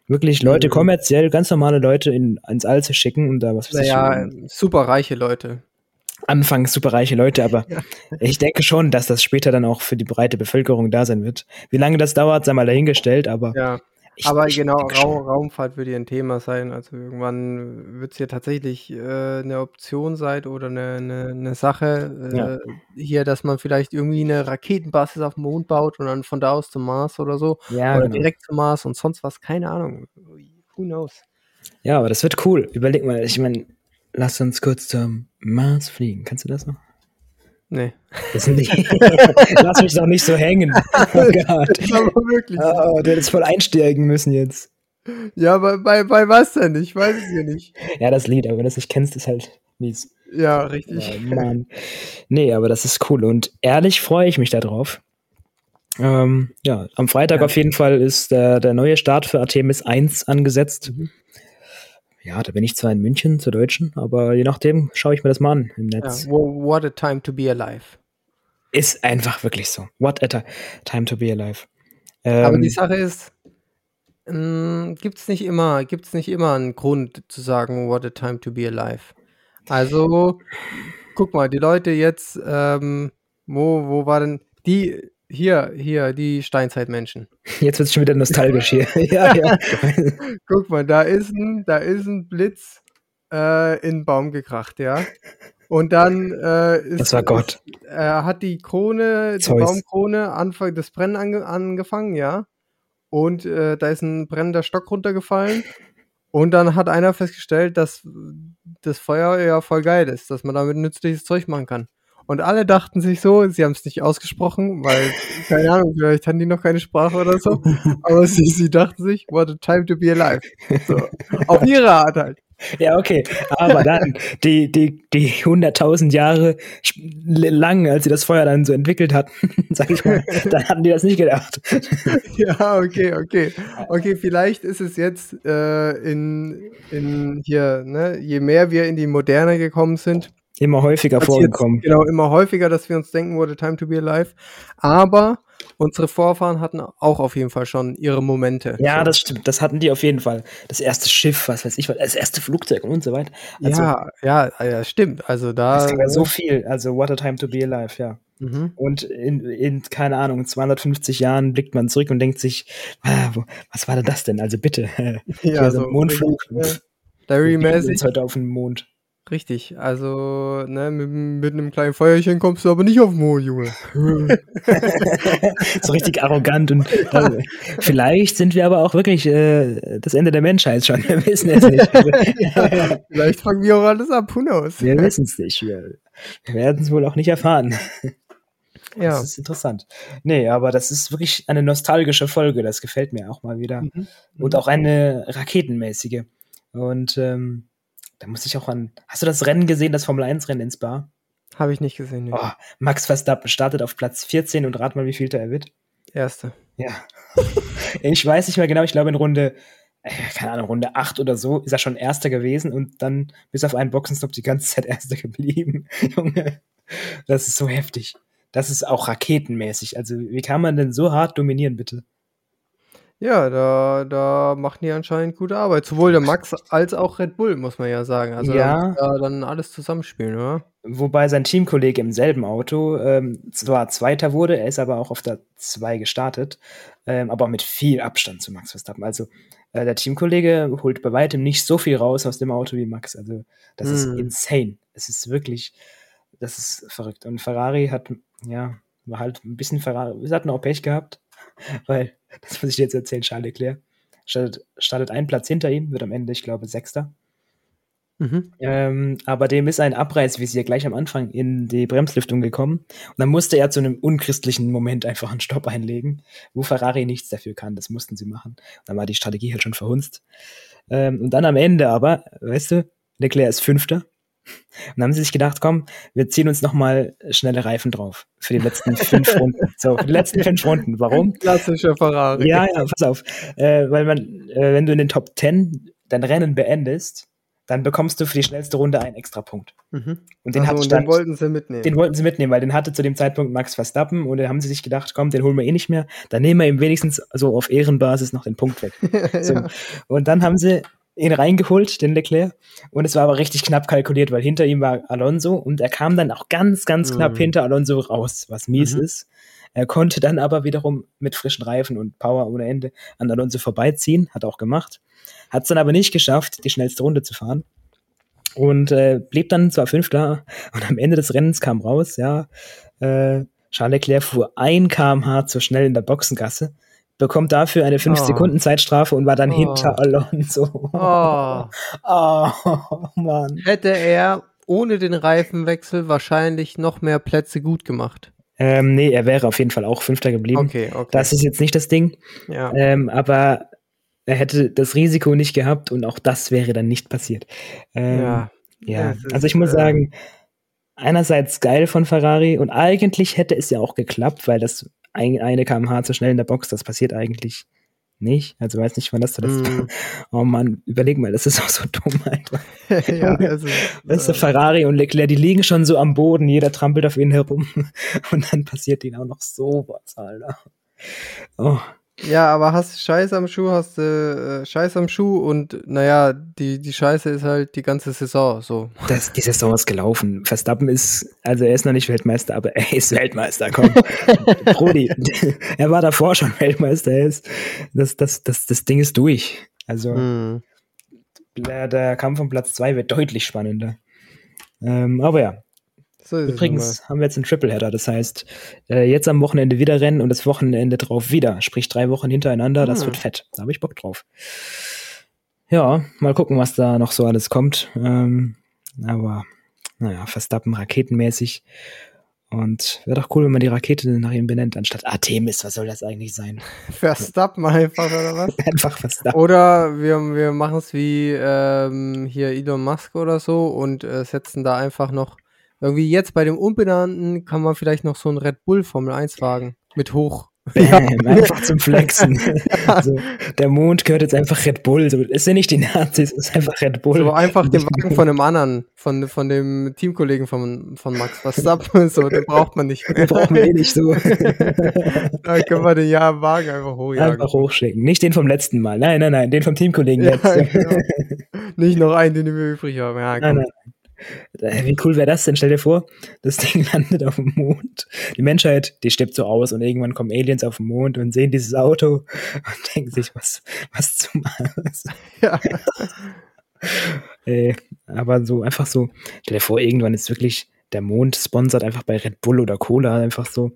wirklich Leute, mhm. kommerziell, ganz normale Leute in, ins All zu schicken und da was weiß naja, ich. super reiche Leute. Anfangs super reiche Leute, aber ja. ich denke schon, dass das später dann auch für die breite Bevölkerung da sein wird. Wie lange das dauert, sei mal dahingestellt, aber ja. Ich, Aber ich, genau, Ra Raumfahrt würde ja ein Thema sein. Also irgendwann wird es ja tatsächlich äh, eine Option sein oder eine, eine, eine Sache äh, ja. hier, dass man vielleicht irgendwie eine Raketenbasis auf dem Mond baut und dann von da aus zum Mars oder so. Ja, oder genau. direkt zum Mars und sonst was, keine Ahnung. Who knows? Ja, aber das wird cool. Überleg mal, ich meine, lass uns kurz zum Mars fliegen. Kannst du das noch? Nee. Das nicht. Lass mich doch nicht so hängen. Oh Gott. Das aber wirklich. Oh, du hättest voll einsteigen müssen jetzt. Ja, bei, bei, bei was denn? Ich weiß es ja nicht. Ja, das Lied, aber wenn du das nicht kennst, ist halt mies. Ja, richtig. Oh, Mann. Nee, aber das ist cool und ehrlich freue ich mich darauf. Ähm, ja, am Freitag ja. auf jeden Fall ist der, der neue Start für Artemis 1 angesetzt. Mhm. Ja, da bin ich zwar in München zur Deutschen, aber je nachdem schaue ich mir das mal an im Netz. Ja, what a time to be alive. Ist einfach wirklich so. What a time to be alive. Ähm, aber die Sache ist, ähm, gibt es nicht immer, gibt's nicht immer einen Grund zu sagen, what a time to be alive. Also, guck mal, die Leute jetzt, ähm, wo, wo war denn die, hier, hier, die Steinzeitmenschen. Jetzt wird es schon wieder nostalgisch hier. ja, ja. Guck mal, da ist ein, da ist ein Blitz äh, in den Baum gekracht, ja. Und dann äh, ist, das war Gott. Äh, hat die Krone, Zeus. die Baumkrone, Anfang das Brennen ange angefangen, ja. Und äh, da ist ein brennender Stock runtergefallen. Und dann hat einer festgestellt, dass das Feuer ja voll geil ist, dass man damit nützliches Zeug machen kann. Und alle dachten sich so, sie haben es nicht ausgesprochen, weil, keine Ahnung, vielleicht hatten die noch keine Sprache oder so. Aber sie, sie dachten sich, what a time to be alive. So, auf ihre Art halt. Ja, okay. Aber dann, die, die, die 100.000 Jahre lang, als sie das Feuer dann so entwickelt hatten, sag ich mal, dann hatten die das nicht gedacht. Ja, okay, okay. Okay, vielleicht ist es jetzt äh, in, in hier, ne, je mehr wir in die Moderne gekommen sind, Immer häufiger vorgekommen. Genau, immer häufiger, dass wir uns denken, what a time to be alive. Aber unsere Vorfahren hatten auch auf jeden Fall schon ihre Momente. Ja, so. das stimmt. Das hatten die auf jeden Fall. Das erste Schiff, was weiß ich, das erste Flugzeug und so weiter. Also, ja, ja, ja, stimmt. Also da. Es ja so viel. Also, what a time to be alive, ja. Mhm. Und in, in, keine Ahnung, 250 Jahren blickt man zurück und denkt sich, ah, was war denn das denn? Also bitte. ja, so Mondflug. Larry-mäßig. heute auf dem Mond. Richtig, also, ne, mit, mit einem kleinen Feuerchen kommst du aber nicht auf den Mond, Junge. so richtig arrogant und äh, vielleicht sind wir aber auch wirklich äh, das Ende der Menschheit schon. Wir wissen es nicht. ja, vielleicht fangen wir auch alles ab, who knows? Wir wissen es nicht. Wir, wir werden es wohl auch nicht erfahren. Ja. Das ist interessant. Nee, aber das ist wirklich eine nostalgische Folge. Das gefällt mir auch mal wieder. Mhm. Und auch eine raketenmäßige. Und ähm, da muss ich auch an. Hast du das Rennen gesehen, das Formel 1 Rennen in Spa? Habe ich nicht gesehen. Nee. Oh, Max Verstappen startet auf Platz 14 und rat mal, wie viel er wird. Erste. Ja. ich weiß nicht mehr genau, ich glaube in Runde, äh, keine Ahnung, Runde 8 oder so ist er schon Erster gewesen und dann bis auf einen Boxenstopp die ganze Zeit Erster geblieben. Junge, das ist so heftig. Das ist auch raketenmäßig. Also, wie kann man denn so hart dominieren, bitte? Ja, da da machen die anscheinend gute Arbeit. Sowohl der Max als auch Red Bull, muss man ja sagen. Also, da Ja. dann alles zusammenspielen, oder? Wobei sein Teamkollege im selben Auto ähm, zwar Zweiter wurde, er ist aber auch auf der 2 gestartet, ähm, aber mit viel Abstand zu Max Verstappen. Also äh, der Teamkollege holt bei weitem nicht so viel raus aus dem Auto wie Max. Also das ist hm. insane. Es ist wirklich, das ist verrückt. Und Ferrari hat, ja, war halt ein bisschen Ferrari, wir hatten auch Pech gehabt, weil das muss ich dir jetzt erzählen, Charles Leclerc. Startet, startet einen Platz hinter ihm, wird am Ende, ich glaube, Sechster. Mhm. Ähm, aber dem ist ein Abreißvisier gleich am Anfang in die Bremslüftung gekommen. Und dann musste er zu einem unchristlichen Moment einfach einen Stopp einlegen, wo Ferrari nichts dafür kann. Das mussten sie machen. Dann war die Strategie halt schon verhunzt. Ähm, und dann am Ende aber, weißt du, Leclerc ist Fünfter und dann haben sie sich gedacht, komm, wir ziehen uns nochmal schnelle Reifen drauf für die letzten fünf Runden. So, für die letzten fünf Runden. Warum? Klassischer Ferrari. Ja, ja, pass auf. Äh, weil man, äh, wenn du in den Top Ten dein Rennen beendest, dann bekommst du für die schnellste Runde einen extra Punkt. Mhm. Und den, also, den wollten sie mitnehmen. Den wollten sie mitnehmen, weil den hatte zu dem Zeitpunkt Max Verstappen und dann haben sie sich gedacht, komm, den holen wir eh nicht mehr. Dann nehmen wir ihm wenigstens so auf Ehrenbasis noch den Punkt weg. so. ja. Und dann haben sie ihn reingeholt, den Leclerc. Und es war aber richtig knapp kalkuliert, weil hinter ihm war Alonso und er kam dann auch ganz, ganz knapp mhm. hinter Alonso raus, was mies mhm. ist. Er konnte dann aber wiederum mit frischen Reifen und Power ohne Ende an Alonso vorbeiziehen, hat auch gemacht. Hat es dann aber nicht geschafft, die schnellste Runde zu fahren. Und äh, blieb dann zwar Fünfter und am Ende des Rennens kam raus, ja, äh, Charles Leclerc fuhr ein kmh zu schnell in der Boxengasse, bekommt dafür eine 5-Sekunden-Zeitstrafe und war dann oh. hinter Alonso. Oh. oh, Mann. Hätte er ohne den Reifenwechsel wahrscheinlich noch mehr Plätze gut gemacht. Ähm, nee, er wäre auf jeden Fall auch Fünfter geblieben. Okay, okay. Das ist jetzt nicht das Ding. Ja. Ähm, aber er hätte das Risiko nicht gehabt und auch das wäre dann nicht passiert. Ähm, ja. ja. also ich muss äh, sagen, einerseits geil von Ferrari und eigentlich hätte es ja auch geklappt, weil das ein, eine kmh zu schnell in der Box, das passiert eigentlich nicht. Also weiß nicht, wann das zuletzt mm. Oh Mann, überleg mal, das ist auch so dumm, Alter. ja, also, weißt du, äh, Ferrari und Leclerc, die liegen schon so am Boden, jeder trampelt auf ihnen herum und dann passiert ihnen auch noch sowas, Alter. Oh. Ja, aber hast Scheiß am Schuh, hast du äh, Scheiß am Schuh und naja, die, die Scheiße ist halt die ganze Saison so. Das, die Saison ist gelaufen. Verstappen ist, also er ist noch nicht Weltmeister, aber er ist Weltmeister, komm. Brody, er war davor schon Weltmeister, er ist, das, das, das, das Ding ist durch. Also hm. der, der Kampf um Platz zwei wird deutlich spannender. Ähm, aber ja, so Übrigens haben wir jetzt einen Tripleheader, das heißt, äh, jetzt am Wochenende wieder rennen und das Wochenende drauf wieder. Sprich drei Wochen hintereinander, das hm. wird fett. Da habe ich Bock drauf. Ja, mal gucken, was da noch so alles kommt. Ähm, aber naja, Verstappen raketenmäßig. Und wäre doch cool, wenn man die Rakete nach ihm benennt, anstatt Artemis. Was soll das eigentlich sein? Verstappen einfach, oder was? einfach Verstappen. Oder wir, wir machen es wie ähm, hier Elon Musk oder so und äh, setzen da einfach noch irgendwie jetzt bei dem Unbenannten kann man vielleicht noch so einen Red Bull Formel 1 Wagen mit hoch. Bam, einfach zum Flexen. also, der Mond gehört jetzt einfach Red Bull. So, ist ja nicht die Nazis, ist einfach Red Bull. So einfach den Wagen von einem anderen, von, von dem Teamkollegen von, von Max Verstappen. So, den braucht man nicht mehr. Den brauchen wir eh nicht so. Dann können wir den ja Wagen einfach hochjagen. Einfach hochschicken. Nicht den vom letzten Mal. Nein, nein, nein, den vom Teamkollegen ja, jetzt. Genau. Nicht noch einen, den wir übrig haben. Ja, nein, nein. Wie cool wäre das denn? Stell dir vor, das Ding landet auf dem Mond. Die Menschheit, die stirbt so aus und irgendwann kommen Aliens auf den Mond und sehen dieses Auto und denken sich, was, was zum Arsch. Ja. äh, aber so, einfach so, stell dir vor, irgendwann ist wirklich der Mond sponsert einfach bei Red Bull oder Cola einfach so.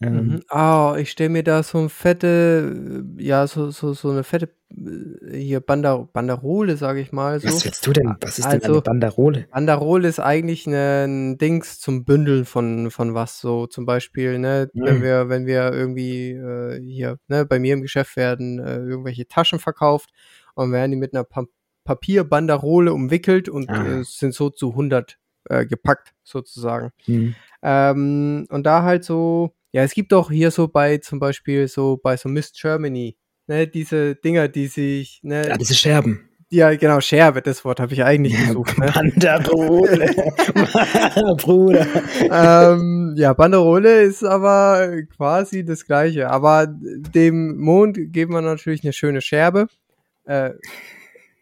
Ähm, mhm. Oh, ich stelle mir da so ein fette, ja, so, so, so eine fette äh, hier Bandar Banderole, sage ich mal. So. Was willst du denn? Was ist also, denn eine Banderole? Banderole ist eigentlich ein Dings zum Bündeln von, von was. So zum Beispiel, ne, mhm. wenn wir, wenn wir irgendwie äh, hier, ne, bei mir im Geschäft werden äh, irgendwelche Taschen verkauft und werden die mit einer pa Papierbanderole umwickelt und ah. äh, sind so zu 100 äh, gepackt, sozusagen. Mhm. Ähm, und da halt so ja, es gibt auch hier so bei zum Beispiel so bei so Miss Germany, ne, diese Dinger, die sich, ne, ja, diese Scherben. Ja, genau, Scherbe, das Wort habe ich eigentlich gesucht. Ne? Banderole. Bruder. ähm, ja, Banderole ist aber quasi das Gleiche. Aber dem Mond geben wir natürlich eine schöne Scherbe. Äh,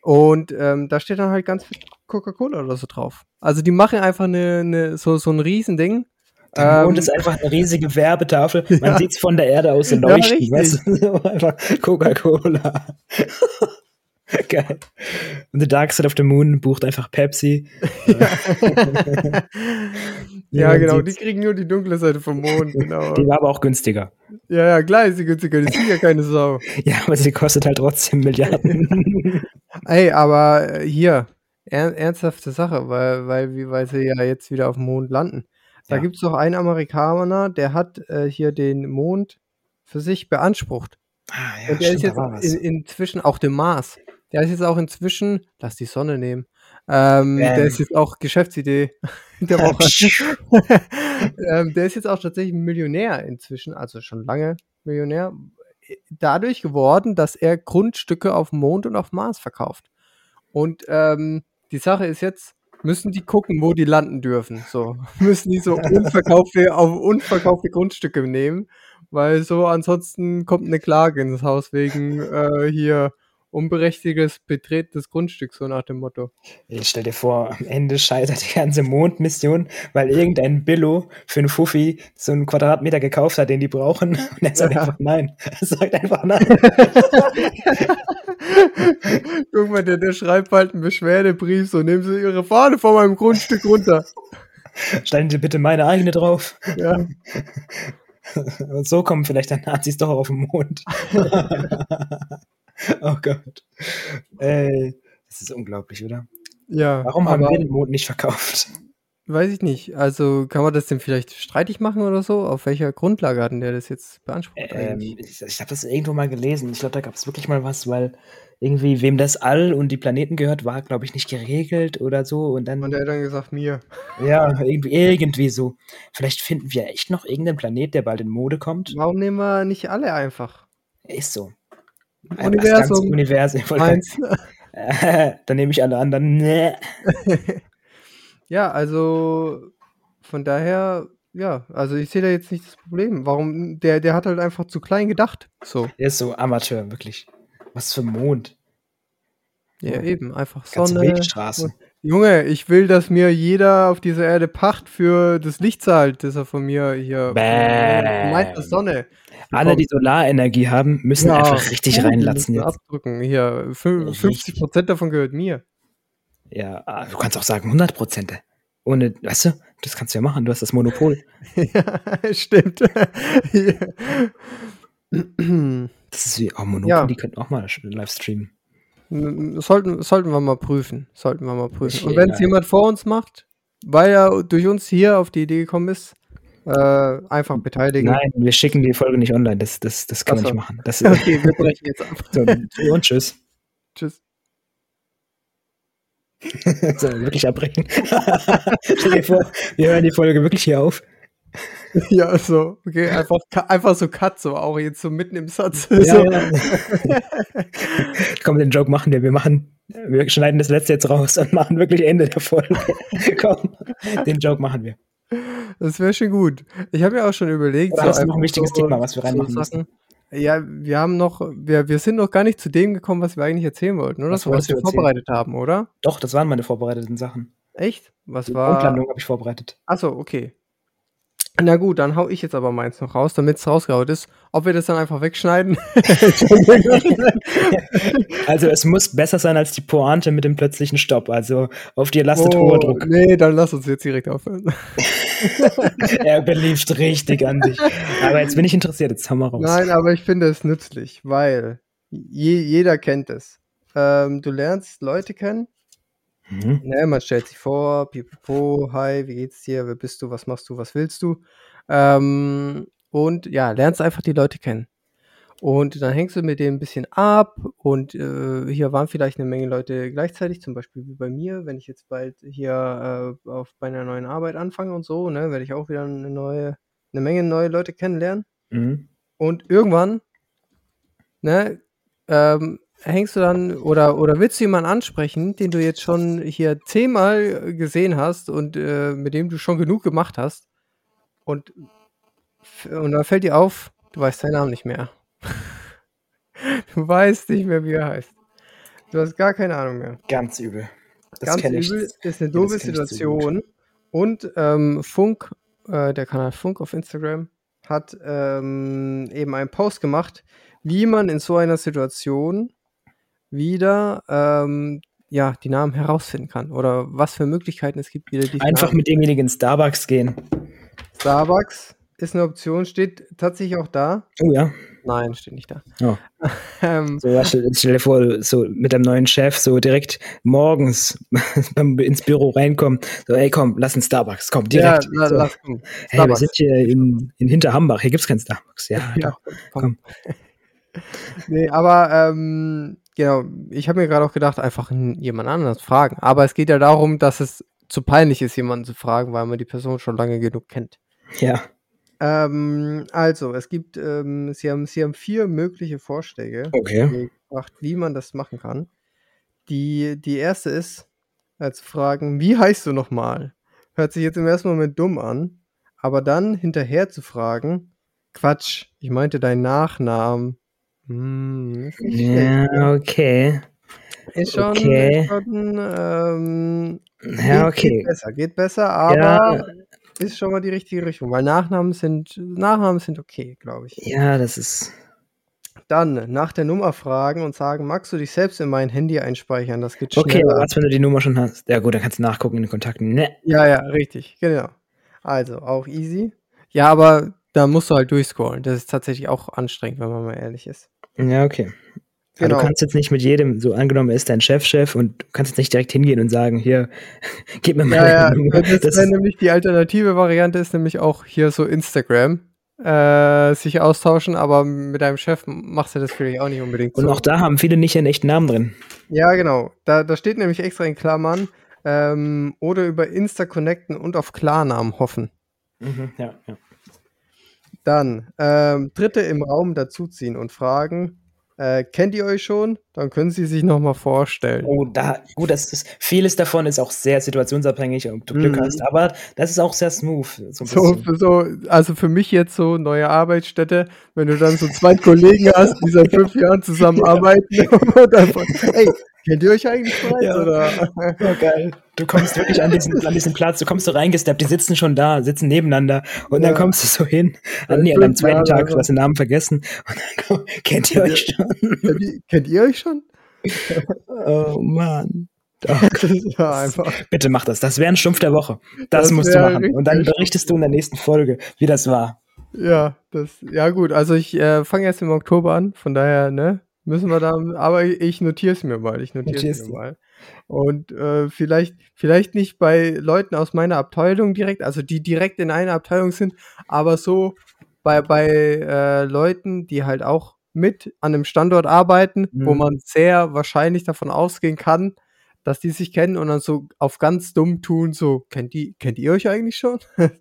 und ähm, da steht dann halt ganz viel Coca-Cola oder so drauf. Also die machen einfach eine, eine, so, so ein Riesending der Mond ähm, ist einfach eine riesige Werbetafel. Man ja. sieht es von der Erde aus so leuchten. Ja, weißt du? einfach Coca-Cola. Geil. Und The Dark Side of the Moon bucht einfach Pepsi. ja, ja genau, die kriegen nur die dunkle Seite vom Mond, genau. Die war aber auch günstiger. Ja, ja, klar ist sie günstiger, die sind ja keine Sau. ja, aber sie kostet halt trotzdem Milliarden. Ey, aber äh, hier, er, ernsthafte Sache, weil, weil, weil sie ja jetzt wieder auf dem Mond landen. Da ja. gibt es doch einen Amerikaner, der hat äh, hier den Mond für sich beansprucht. Ah, ja, Und der ist jetzt in, inzwischen auch dem Mars. Der ist jetzt auch inzwischen, lass die Sonne nehmen. Ähm, der ist jetzt auch Geschäftsidee der Woche. ähm, der ist jetzt auch tatsächlich Millionär inzwischen, also schon lange Millionär, dadurch geworden, dass er Grundstücke auf Mond und auf Mars verkauft. Und ähm, die Sache ist jetzt, müssen die gucken, wo die landen dürfen. So müssen die so unverkaufte, auf unverkaufte Grundstücke nehmen, weil so ansonsten kommt eine Klage ins Haus wegen äh, hier unberechtigtes Betreten des Grundstücks, so nach dem Motto. Ich stell dir vor, am Ende scheitert die ganze Mondmission, weil irgendein Billo für einen Fuffi so einen Quadratmeter gekauft hat, den die brauchen. Und er sagt ja. einfach nein. Er sagt einfach nein. Guck mal, der, der schreibt bald einen Beschwerdebrief, so nehmen Sie Ihre Fahne von meinem Grundstück runter. Stellen Sie bitte meine eigene drauf. Ja. Und so kommen vielleicht dann Nazis doch auf den Mond. oh Gott. Ey, das ist unglaublich, oder? Ja. Warum haben wir den Mond nicht verkauft? Weiß ich nicht. Also kann man das denn vielleicht streitig machen oder so? Auf welcher Grundlage hat denn der das jetzt beansprucht? Ähm, ich, ich habe das irgendwo mal gelesen. Ich glaube, da gab es wirklich mal was, weil irgendwie, wem das All und die Planeten gehört, war, glaube ich, nicht geregelt oder so. Und dann. Und er hat dann gesagt, mir. Ja, irgendwie, irgendwie so. Vielleicht finden wir echt noch irgendeinen Planet, der bald in Mode kommt. Warum nehmen wir nicht alle einfach? Ist so. Universum. Universum. Eins. dann nehme ich alle anderen. Nee. ja, also von daher, ja, also ich sehe da jetzt nicht das Problem. Warum? Der, der hat halt einfach zu klein gedacht. So. Der ist so Amateur, wirklich. Was für Mond. Ja, eben, einfach Sonne. Milchstraße. Junge, ich will, dass mir jeder auf dieser Erde Pacht für das Licht zahlt, das er von mir hier meint das Sonne. Alle, die Solarenergie haben, müssen ja, einfach richtig reinlatzen jetzt. Abdrücken. Hier, 50 Prozent davon gehört mir. Ja, ah, du kannst auch sagen 100 Prozent. Ohne, weißt du, das kannst du ja machen, du hast das Monopol. ja, stimmt. Das ist wie oh, Monopoly, ja. die könnten auch mal live streamen. Sollten, sollten wir mal prüfen. Sollten wir mal prüfen. Und wenn es jemand vor uns macht, weil er durch uns hier auf die Idee gekommen ist, äh, einfach beteiligen. Nein, wir schicken die Folge nicht online. Das, das, das können wir nicht machen. Das, okay, wir brechen jetzt ab. So, und tschüss. Tschüss. Sollen wir wirklich abbrechen? Stell dir vor, wir hören die Folge wirklich hier auf. Ja, so, okay, einfach, einfach so Cut, so auch jetzt so mitten im Satz. Ja, so. ja. Komm, den Joke machen wir. Wir machen, wir schneiden das letzte jetzt raus und machen wirklich Ende der Folge. Komm, den Joke machen wir. Das wäre schon gut. Ich habe ja auch schon überlegt. Oder so hast du noch ein wichtiges so, Thema, was wir reinmachen so müssen? Ja, wir haben noch, wir, wir sind noch gar nicht zu dem gekommen, was wir eigentlich erzählen wollten, oder? Was, was wir vorbereitet haben, oder? Doch, das waren meine vorbereiteten Sachen. Echt? Was Die war? Mondlandung habe ich vorbereitet. Achso, okay. Na gut, dann hau ich jetzt aber meins noch raus, damit es rausgehaut ist. Ob wir das dann einfach wegschneiden? also es muss besser sein als die Pointe mit dem plötzlichen Stopp. Also auf dir lastet oh, hoher Druck. Nee, dann lass uns jetzt direkt aufhören. er beliebt richtig an dich. Aber jetzt bin ich interessiert, jetzt haben wir raus. Nein, aber ich finde es nützlich, weil je, jeder kennt es. Ähm, du lernst Leute kennen, Mhm. Ne, man stellt sich vor, pipapo, hi, wie geht's dir, wer bist du, was machst du, was willst du? Ähm, und ja, lernst einfach die Leute kennen. Und dann hängst du mit denen ein bisschen ab und äh, hier waren vielleicht eine Menge Leute gleichzeitig, zum Beispiel wie bei mir, wenn ich jetzt bald hier äh, auf bei einer neuen Arbeit anfange und so, ne, werde ich auch wieder eine neue, eine Menge neue Leute kennenlernen. Mhm. Und irgendwann, ne, ähm, hängst du dann oder, oder willst du jemanden ansprechen, den du jetzt schon hier zehnmal gesehen hast und äh, mit dem du schon genug gemacht hast und, und dann fällt dir auf, du weißt seinen Namen nicht mehr. du weißt nicht mehr, wie er heißt. Du hast gar keine Ahnung mehr. Ganz übel. Das Ganz übel ich, ist eine doofe Situation. Und ähm, Funk, äh, der Kanal Funk auf Instagram, hat ähm, eben einen Post gemacht, wie man in so einer Situation wieder ähm, ja, die Namen herausfinden kann oder was für Möglichkeiten es gibt, wieder die Einfach Namen. mit demjenigen in Starbucks gehen. Starbucks ist eine Option, steht tatsächlich auch da. Oh ja. Nein, steht nicht da. Oh. ähm, so, stell, stell, dir vor, so mit dem neuen Chef, so direkt morgens ins Büro reinkommen. So, ey, komm, lass einen Starbucks, komm, direkt. Ja, so. lass, komm. Hey, wir sind hier in, in Hinterhambach, hier gibt es keinen Starbucks. Ja, ja doch, komm. komm. nee, aber ähm, Genau, ich habe mir gerade auch gedacht, einfach jemand anders fragen. Aber es geht ja darum, dass es zu peinlich ist, jemanden zu fragen, weil man die Person schon lange genug kennt. Ja. Ähm, also, es gibt, ähm, sie, haben, sie haben vier mögliche Vorschläge okay. gebracht, wie man das machen kann. Die, die erste ist, zu fragen, wie heißt du nochmal? Hört sich jetzt im ersten Moment dumm an, aber dann hinterher zu fragen, Quatsch, ich meinte deinen Nachnamen. Hm, ja, okay. Ist schon, okay. Ist schon ähm, ja, okay. Geht besser, geht besser, aber ja. ist schon mal die richtige Richtung, weil Nachnamen sind, Nachnamen sind okay, glaube ich. Ja, das ist. Dann nach der Nummer fragen und sagen, magst du dich selbst in mein Handy einspeichern? Das geht schneller. Okay, was, wenn du die Nummer schon hast? Ja gut, dann kannst du nachgucken in den Kontakten. Ne. Ja, ja, richtig, genau. Also, auch easy. Ja, aber da musst du halt durchscrollen. Das ist tatsächlich auch anstrengend, wenn man mal ehrlich ist. Ja, okay. Genau. Aber du kannst jetzt nicht mit jedem, so angenommen ist dein Chef-Chef und du kannst jetzt nicht direkt hingehen und sagen, hier, gib mir mal ja, ja, Das, das wäre nämlich die alternative Variante, ist nämlich auch hier so Instagram. Äh, sich austauschen, aber mit deinem Chef machst du das vielleicht auch nicht unbedingt. Und so. auch da haben viele nicht einen echten Namen drin. Ja, genau. Da, da steht nämlich extra in Klammern ähm, oder über Insta connecten und auf Klarnamen hoffen. Mhm, ja, ja. Dann ähm, Dritte im Raum dazuziehen und fragen, äh, kennt ihr euch schon? Dann können Sie sich noch mal vorstellen. Oh, da, gut, das ist, vieles davon ist auch sehr situationsabhängig, ob du Glück mhm. hast, aber das ist auch sehr smooth. So, so, so, also für mich jetzt so neue Arbeitsstätte, wenn du dann so zwei Kollegen hast, die seit fünf Jahren zusammenarbeiten und einfach, ey, Kennt ihr euch eigentlich bereits? Ja. Oder? Ja, geil. Du kommst wirklich an diesen, an diesen Platz, du kommst so reingesteppt, die sitzen schon da, sitzen nebeneinander und ja. dann kommst du so hin. An, nee, am zweiten Tag, also. du hast den Namen vergessen. Und dann komm, kennt ihr euch schon? Kennt ihr, kennt ihr euch schon? oh Mann. Bitte mach das. Das wäre ein Stumpf der Woche. Das, das musst du machen. Und dann berichtest du in der nächsten Folge, wie das war. Ja, das, ja gut. Also ich äh, fange erst im Oktober an, von daher, ne? Müssen wir da, aber ich notiere es mir mal. Ich notiere es mir mal. Und äh, vielleicht, vielleicht nicht bei Leuten aus meiner Abteilung direkt, also die direkt in einer Abteilung sind, aber so bei, bei äh, Leuten, die halt auch mit an einem Standort arbeiten, mhm. wo man sehr wahrscheinlich davon ausgehen kann, dass die sich kennen und dann so auf ganz dumm tun, so, kennt, die, kennt ihr euch eigentlich schon?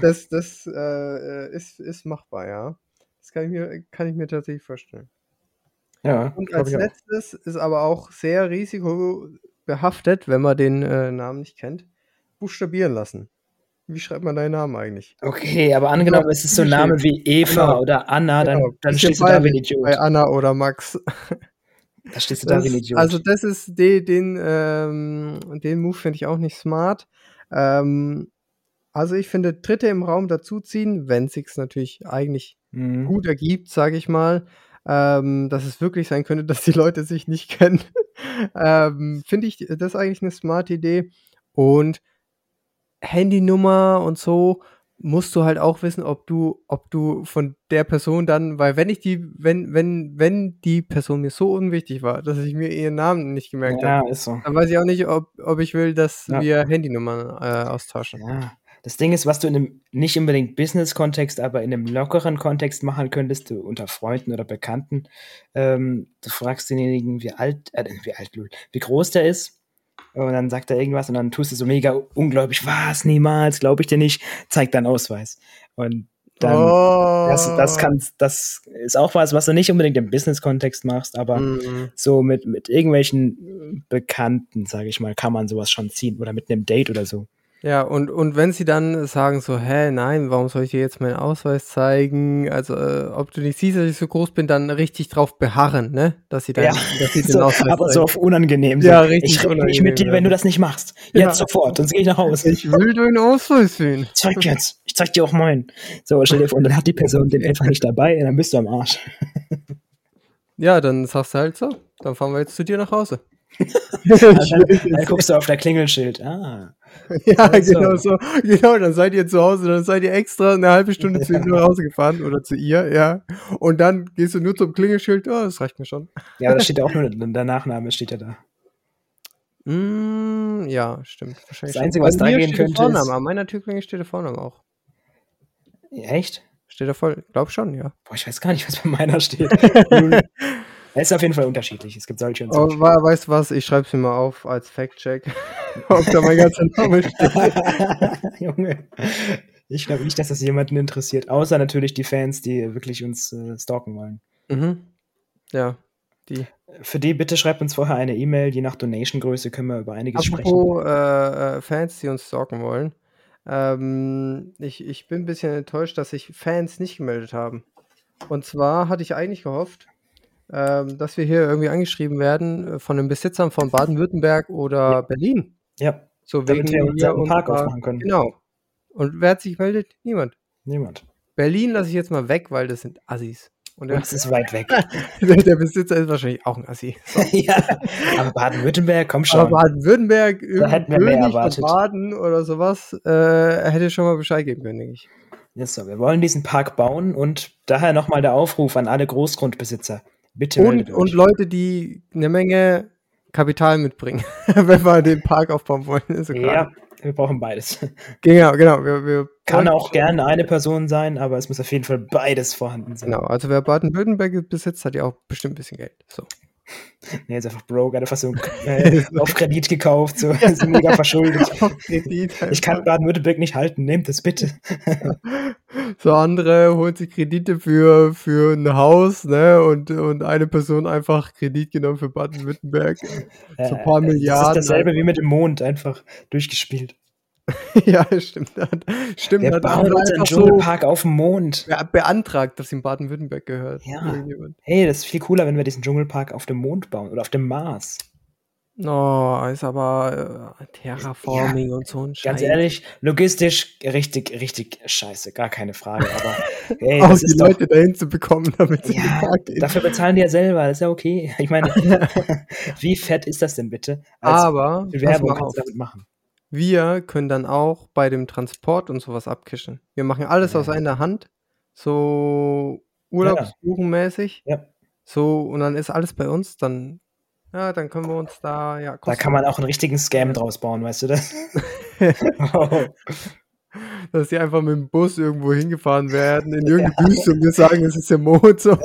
das das äh, ist, ist machbar, ja. Das kann ich mir, kann ich mir tatsächlich vorstellen. Ja, Und als letztes ist aber auch sehr risikobehaftet, wenn man den äh, Namen nicht kennt, buchstabieren lassen. Wie schreibt man deinen Namen eigentlich? Okay, aber angenommen, es ist so ein Name wie Eva Anna. oder Anna, dann, genau. dann stehst du da wie ein Idiot. Bei Anna oder Max. Da stehst du da wie ein Idiot. Also das ist den, den, ähm, den Move finde ich auch nicht smart. Ähm, also ich finde, Dritte im Raum dazuziehen, wenn es sich natürlich eigentlich mhm. gut ergibt, sage ich mal ähm, dass es wirklich sein könnte, dass die Leute sich nicht kennen. ähm, Finde ich das eigentlich eine smarte Idee. Und Handynummer und so musst du halt auch wissen, ob du, ob du von der Person dann, weil wenn ich die, wenn, wenn, wenn die Person mir so unwichtig war, dass ich mir ihren Namen nicht gemerkt ja, habe, so. dann weiß ich auch nicht, ob, ob ich will, dass ja. wir Handynummern äh, austauschen. Ja. Das Ding ist, was du in einem nicht unbedingt Business-Kontext, aber in einem lockeren Kontext machen könntest, du unter Freunden oder Bekannten, ähm, du fragst denjenigen, wie alt, äh, wie alt, wie groß der ist. Und dann sagt er irgendwas und dann tust du so mega ungläubig, was, niemals, glaube ich dir nicht, zeig deinen Ausweis. Und dann, oh. das, das, kann, das ist auch was, was du nicht unbedingt im Business-Kontext machst, aber mhm. so mit, mit irgendwelchen Bekannten, sage ich mal, kann man sowas schon ziehen oder mit einem Date oder so. Ja, und, und wenn sie dann sagen so, hä, nein, warum soll ich dir jetzt meinen Ausweis zeigen? Also, äh, ob du nicht siehst, dass ich so groß bin, dann richtig drauf beharren, ne? Dass sie dann, ja, dass sie den so, Ausweis Aber zeigen. so auf unangenehm. So. Ja, richtig Ich rede nicht mit dir, wenn du das nicht machst. Jetzt ja. sofort, sonst gehe ich nach Hause. Ich will deinen Ausweis sehen. Zeig jetzt. Ich zeig dir auch meinen. So, stell dir vor, und dann hat die Person den einfach nicht dabei, und dann bist du am Arsch. Ja, dann sagst du halt so, dann fahren wir jetzt zu dir nach Hause. Dann, dann guckst du auf der Klingelschild. Ah. Ja, also. genau so. Genau, dann seid ihr zu Hause, dann seid ihr extra eine halbe Stunde zu ihm nach Hause gefahren oder zu ihr, ja. Und dann gehst du nur zum Klingelschild, oh, das reicht mir schon. Ja, aber da steht ja auch nur der Nachname, steht ja da. Mm, ja, stimmt. Wahrscheinlich das Einzige, was da gehen könnte. Vorname. Ist... An meiner Türklingel steht der Vorname auch. Echt? Steht da voll, glaub schon, ja. Boah, ich weiß gar nicht, was bei meiner steht. Es ist auf jeden Fall unterschiedlich. Es gibt solche und solche. Oh, weißt du was? Ich schreibe es mir mal auf als Fact-Check, ob da mein ganzer Name steht. Junge. Ich glaube nicht, dass das jemanden interessiert, außer natürlich die Fans, die wirklich uns äh, stalken wollen. Mhm. Ja, die. Für die bitte schreibt uns vorher eine E-Mail. Je nach Donation-Größe können wir über einiges Apropos, sprechen. Äh, äh, Fans, die uns stalken wollen. Ähm, ich, ich bin ein bisschen enttäuscht, dass sich Fans nicht gemeldet haben. Und zwar hatte ich eigentlich gehofft, ähm, dass wir hier irgendwie angeschrieben werden äh, von den Besitzern von Baden-Württemberg oder Ja. Berlin. Ja, So damit wegen wir unseren Park unserer- aufmachen können. Genau. Und wer hat sich gemeldet? Niemand. Niemand. Berlin lasse ich jetzt mal weg, weil das sind Assis. Und der, Das ist weit weg. der Besitzer ist wahrscheinlich auch ein Assi. ja, aber Baden-Württemberg, komm Aber schon. Baden-Württemberg, König von erwartet. Baden oder sowas, äh, hätte schon mal Bescheid geben können, denke ich. Jetzt so, wir wollen diesen Park bauen und daher nochmal der Aufruf an alle Großgrundbesitzer. Bitte Und, und. Leute, die eine Menge Kapital mitbringen, wenn wir den Park aufbauen wollen. Ist ja wir brauchen beides. Genau, genau. Wir, wir Kann auch gerne eine Person sein, aber es muss auf jeden Fall beides vorhanden sein. Genau, also wer Baden-Württemberg besitzt, hat ja auch bestimmt ein bisschen Geld. So. Nee, ist einfach broke, hat einfach so äh, auf Kredit gekauft, so ist mega verschuldet. Kredit Ich kann Baden-Württemberg nicht halten, nehmt es bitte. So andere holen sich Kredite für, für ein Haus, ne? Und, und eine Person einfach Kredit genommen für Baden-Württemberg. So ein paar Äh, Milliarden. Das ist dasselbe wie mit dem Mond, einfach durchgespielt. ja, stimmt. Stimmt, bauen einer uns einen einfach so Dschungelpark auf dem Mond. be beantragt, dass ihm Baden-Württemberg gehört. Ja. Hey, das ist viel cooler, wenn wir diesen Dschungelpark auf dem Mond bauen oder auf dem Mars. Oh, ist aber äh, Terraforming und so ein Scheiß. Ganz ehrlich, logistisch richtig, richtig scheiße, gar keine Frage. Aber ey, auch die ist doch, Leute dahin zu bekommen, damit sie ja, Park gehen. dafür bezahlen die ja selber, das ist ja okay. Ich meine, wie fett ist das denn bitte? Aber viel pass Werbung kannst du damit machen? Wir können dann auch bei dem Transport und sowas abkischen. Wir machen alles Ja. aus einer Hand, so urlaubsbuchenmäßig. Ja. So, und dann ist alles bei uns, dann, ja, dann können wir uns da, ja, Da kann man auch einen richtigen Scam draus bauen, weißt du das? dass sie einfach mit dem Bus irgendwo hingefahren werden, in irgendeine Wüste und wir sagen, es ist der Mond. So.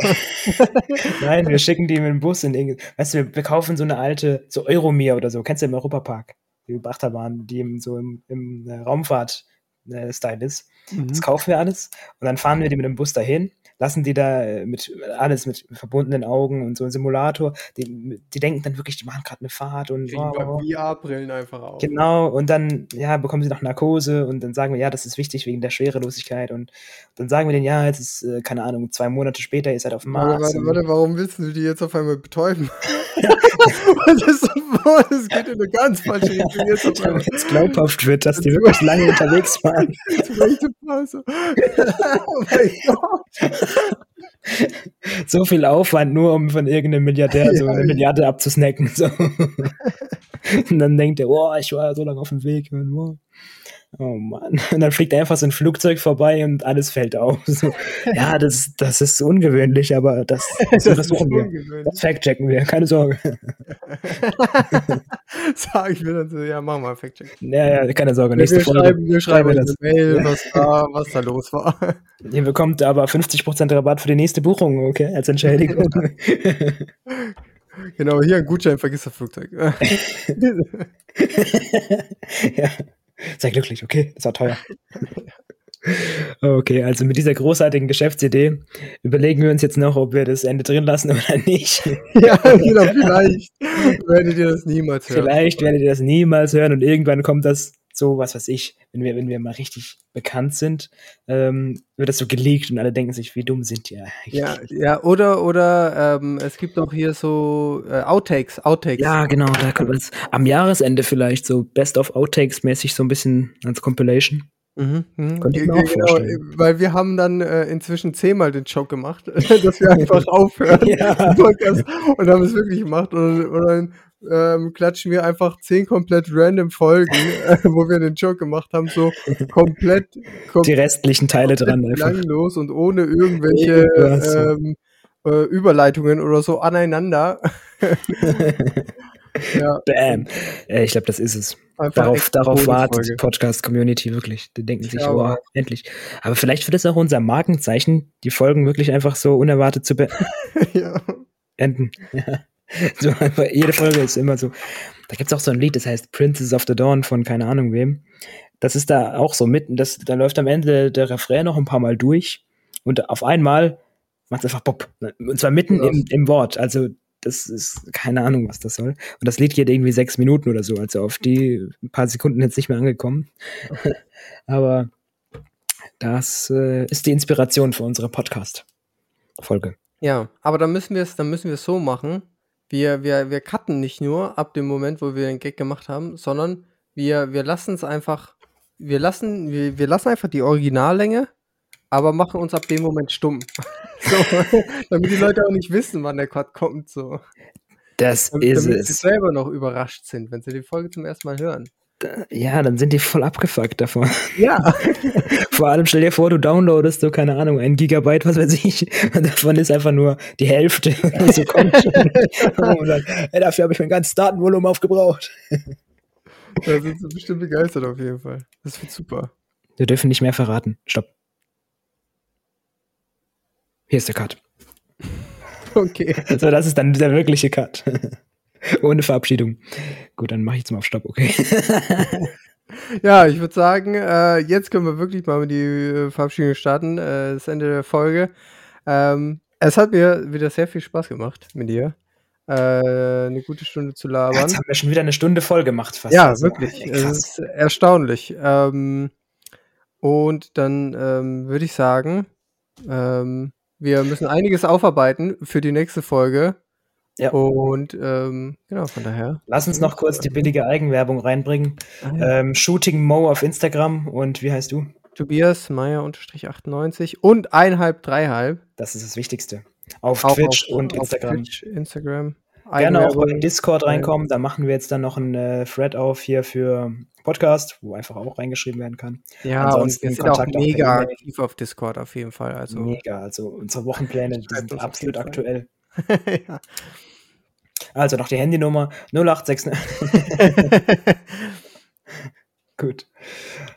Nein, wir schicken die mit dem Bus in irgendein, weißt du, wir, wir kaufen so eine alte, so Euromir oder so, kennst du im Europapark? Die Achterbahn, die im, so im, im äh, Raumfahrt-Style ist. Das Mhm. kaufen wir alles und dann fahren wir die mit dem Bus dahin, lassen die da äh, mit alles mit verbundenen Augen und so ein Simulator. Die, die denken dann wirklich, die machen gerade eine Fahrt und wow, VR-Brillen einfach auf. Genau, und dann, ja, bekommen sie noch Narkose und dann sagen wir, ja, das ist wichtig wegen der Schwerelosigkeit und dann sagen wir denen, ja, jetzt ist, äh, keine Ahnung, zwei Monate später, ihr seid auf dem Warte, Mars. warte, und- warte, warum willst du die jetzt auf einmal betäuben? das, ist, das geht in eine ganz falsche Richtung jetzt es glaubhaft wird, dass die wirklich lange unterwegs waren. Zu welchem Phase? oh mein Gott. So viel Aufwand, nur um von irgendeinem Milliardär so Ja, eine Milliarde abzusnacken. So. Und dann denkt er, oh, ich war so lange auf dem Weg. Und, wow. Oh Mann. Und dann fliegt einfach so ein Flugzeug vorbei und alles fällt auf. So. Ja, das, das ist ungewöhnlich, aber das, das Das ist untersuchen wir. Das fact-checken wir, keine Sorge. Sag ich mir dann so, ja, mach mal Fact-Check. Ja, ja, keine Sorge. Wir, Nächste wir Folge. schreiben, wir schreiben wir eine Mail, was da, was da los war. Ihr bekommt aber 50% Rabatt für die nächste Buchung, okay, als Entschädigung. Genau, hier ein Gutschein, vergiss das Flugzeug. ja. Sei glücklich, okay, das war teuer. Okay, also mit dieser großartigen Geschäftsidee überlegen wir uns jetzt noch, ob wir das Ende drin lassen oder nicht. ja, genau, vielleicht werdet ihr das niemals hören. Vielleicht werdet ihr das niemals hören und irgendwann kommt das so, was weiß ich, wenn wir, wenn wir mal richtig bekannt sind, ähm, wird das so geleakt und alle denken sich, wie dumm sind die eigentlich? Ja, ja, oder, oder ähm, es gibt auch hier so äh, Outtakes, Outtakes. Ja, genau, da kommt es am Jahresende vielleicht so Best of Outtakes mäßig so ein bisschen als Compilation. Mhm, mhm. Könnte ich mir auch vorstellen. äh, Weil wir haben dann äh, inzwischen zehnmal den Joke gemacht, dass wir einfach aufhören Ja. und haben es wirklich gemacht und, und dann ähm, klatschen wir einfach zehn komplett random Folgen, äh, wo wir den Joke gemacht haben, so komplett, Die komplett restlichen Teile dran langlos und ohne irgendwelche ähm, äh, Überleitungen oder so aneinander. ja, Bam. Äh, ich glaube, das ist es. einfach Darauf, darauf wartet die Podcast-Community wirklich. Die denken sich, Ja, oh, aber- endlich. Aber vielleicht wird es auch unser Markenzeichen, die Folgen wirklich einfach so unerwartet zu beenden. Ja. So einfach, jede Folge ist immer so. Da gibt es auch so ein Lied, das heißt Princess of the Dawn von keine Ahnung wem. Das ist da auch so mitten, das, da läuft am Ende der Refrain noch ein paar Mal durch und auf einmal macht es einfach Pop. Und zwar mitten im, im Wort. Also das ist keine Ahnung, was das soll. Und das Lied geht irgendwie sechs Minuten oder so, also auf die paar Sekunden jetzt nicht mehr angekommen. Aber das äh, ist die Inspiration für unsere Podcast-Folge. Ja, aber dann müssen wir es, dann müssen wir es so machen. Wir, wir, wir cutten nicht nur ab dem Moment, wo wir den Gag gemacht haben, sondern wir, wir lassen es einfach, wir lassen, wir, wir lassen einfach die Originallänge, aber machen uns ab dem Moment stumm. so, damit die Leute auch nicht wissen, wann der Cut kommt. So. Das damit, ist damit es. sie selber noch überrascht sind, wenn sie die Folge zum ersten Mal hören. Ja, dann sind die voll abgefuckt davon. Ja. Vor allem stell dir vor, du downloadest so, keine Ahnung, ein Gigabyte, was weiß ich, und davon ist einfach nur die Hälfte. Und so kommt schon. und dann, ey, dafür habe ich mein ganzes Datenvolumen aufgebraucht. Da sind sie bestimmt begeistert auf jeden Fall. Das wird super. Wir dürfen nicht mehr verraten. Stopp. Hier ist der Cut. Okay. Also das ist dann der wirkliche Cut. Ohne Verabschiedung. Gut, dann mache ich jetzt mal auf Stopp, okay. ja, ich würde sagen, äh, jetzt können wir wirklich mal mit die äh, Verabschiedung starten. Äh, das Ende der Folge. Ähm, es hat mir wieder sehr viel Spaß gemacht mit dir. Äh, eine gute Stunde zu labern. Jetzt haben wir schon wieder eine Stunde voll gemacht. Fast. Ja, also, wirklich. Es ist erstaunlich. Ähm, und dann ähm, würde ich sagen, ähm, wir müssen einiges aufarbeiten für die nächste Folge. Ja. Und ähm, genau, von daher. Lass uns noch kurz die billige Eigenwerbung reinbringen. Ah, ähm, Shooting Mo auf Instagram und wie heißt du? Tobias Meier-98 und einhalb, dreihalb. Das ist das Wichtigste. Auf auch Twitch auf, und auf Instagram. Twitch, Instagram. Gerne auch bei Discord reinkommen. Da machen wir jetzt dann noch einen äh, Thread auf hier für Podcast, wo einfach auch reingeschrieben werden kann. Ja, Ansonsten und wir sind Kontakt auch mega aktiv auf Discord auf jeden Fall. Also mega, also unsere Wochenpläne sind absolut aktuell. ja. Also noch die Handynummer 086. Gut.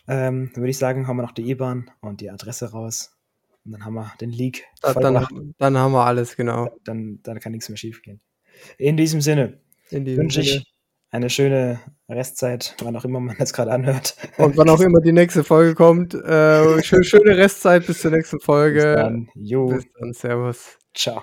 Ähm, dann würde ich sagen, haben wir noch die IBAN und die Adresse raus. Und dann haben wir den Leak. Dann, dann, haben wir alles, genau. Dann, dann kann nichts mehr schief gehen. In diesem Sinne In diesem wünsche ich eine schöne Restzeit, wann auch immer man das gerade anhört. Und wann auch immer die nächste Folge kommt. Äh, schöne Restzeit bis zur nächsten Folge. Bis dann. Jo. Bis dann. Servus. Ciao.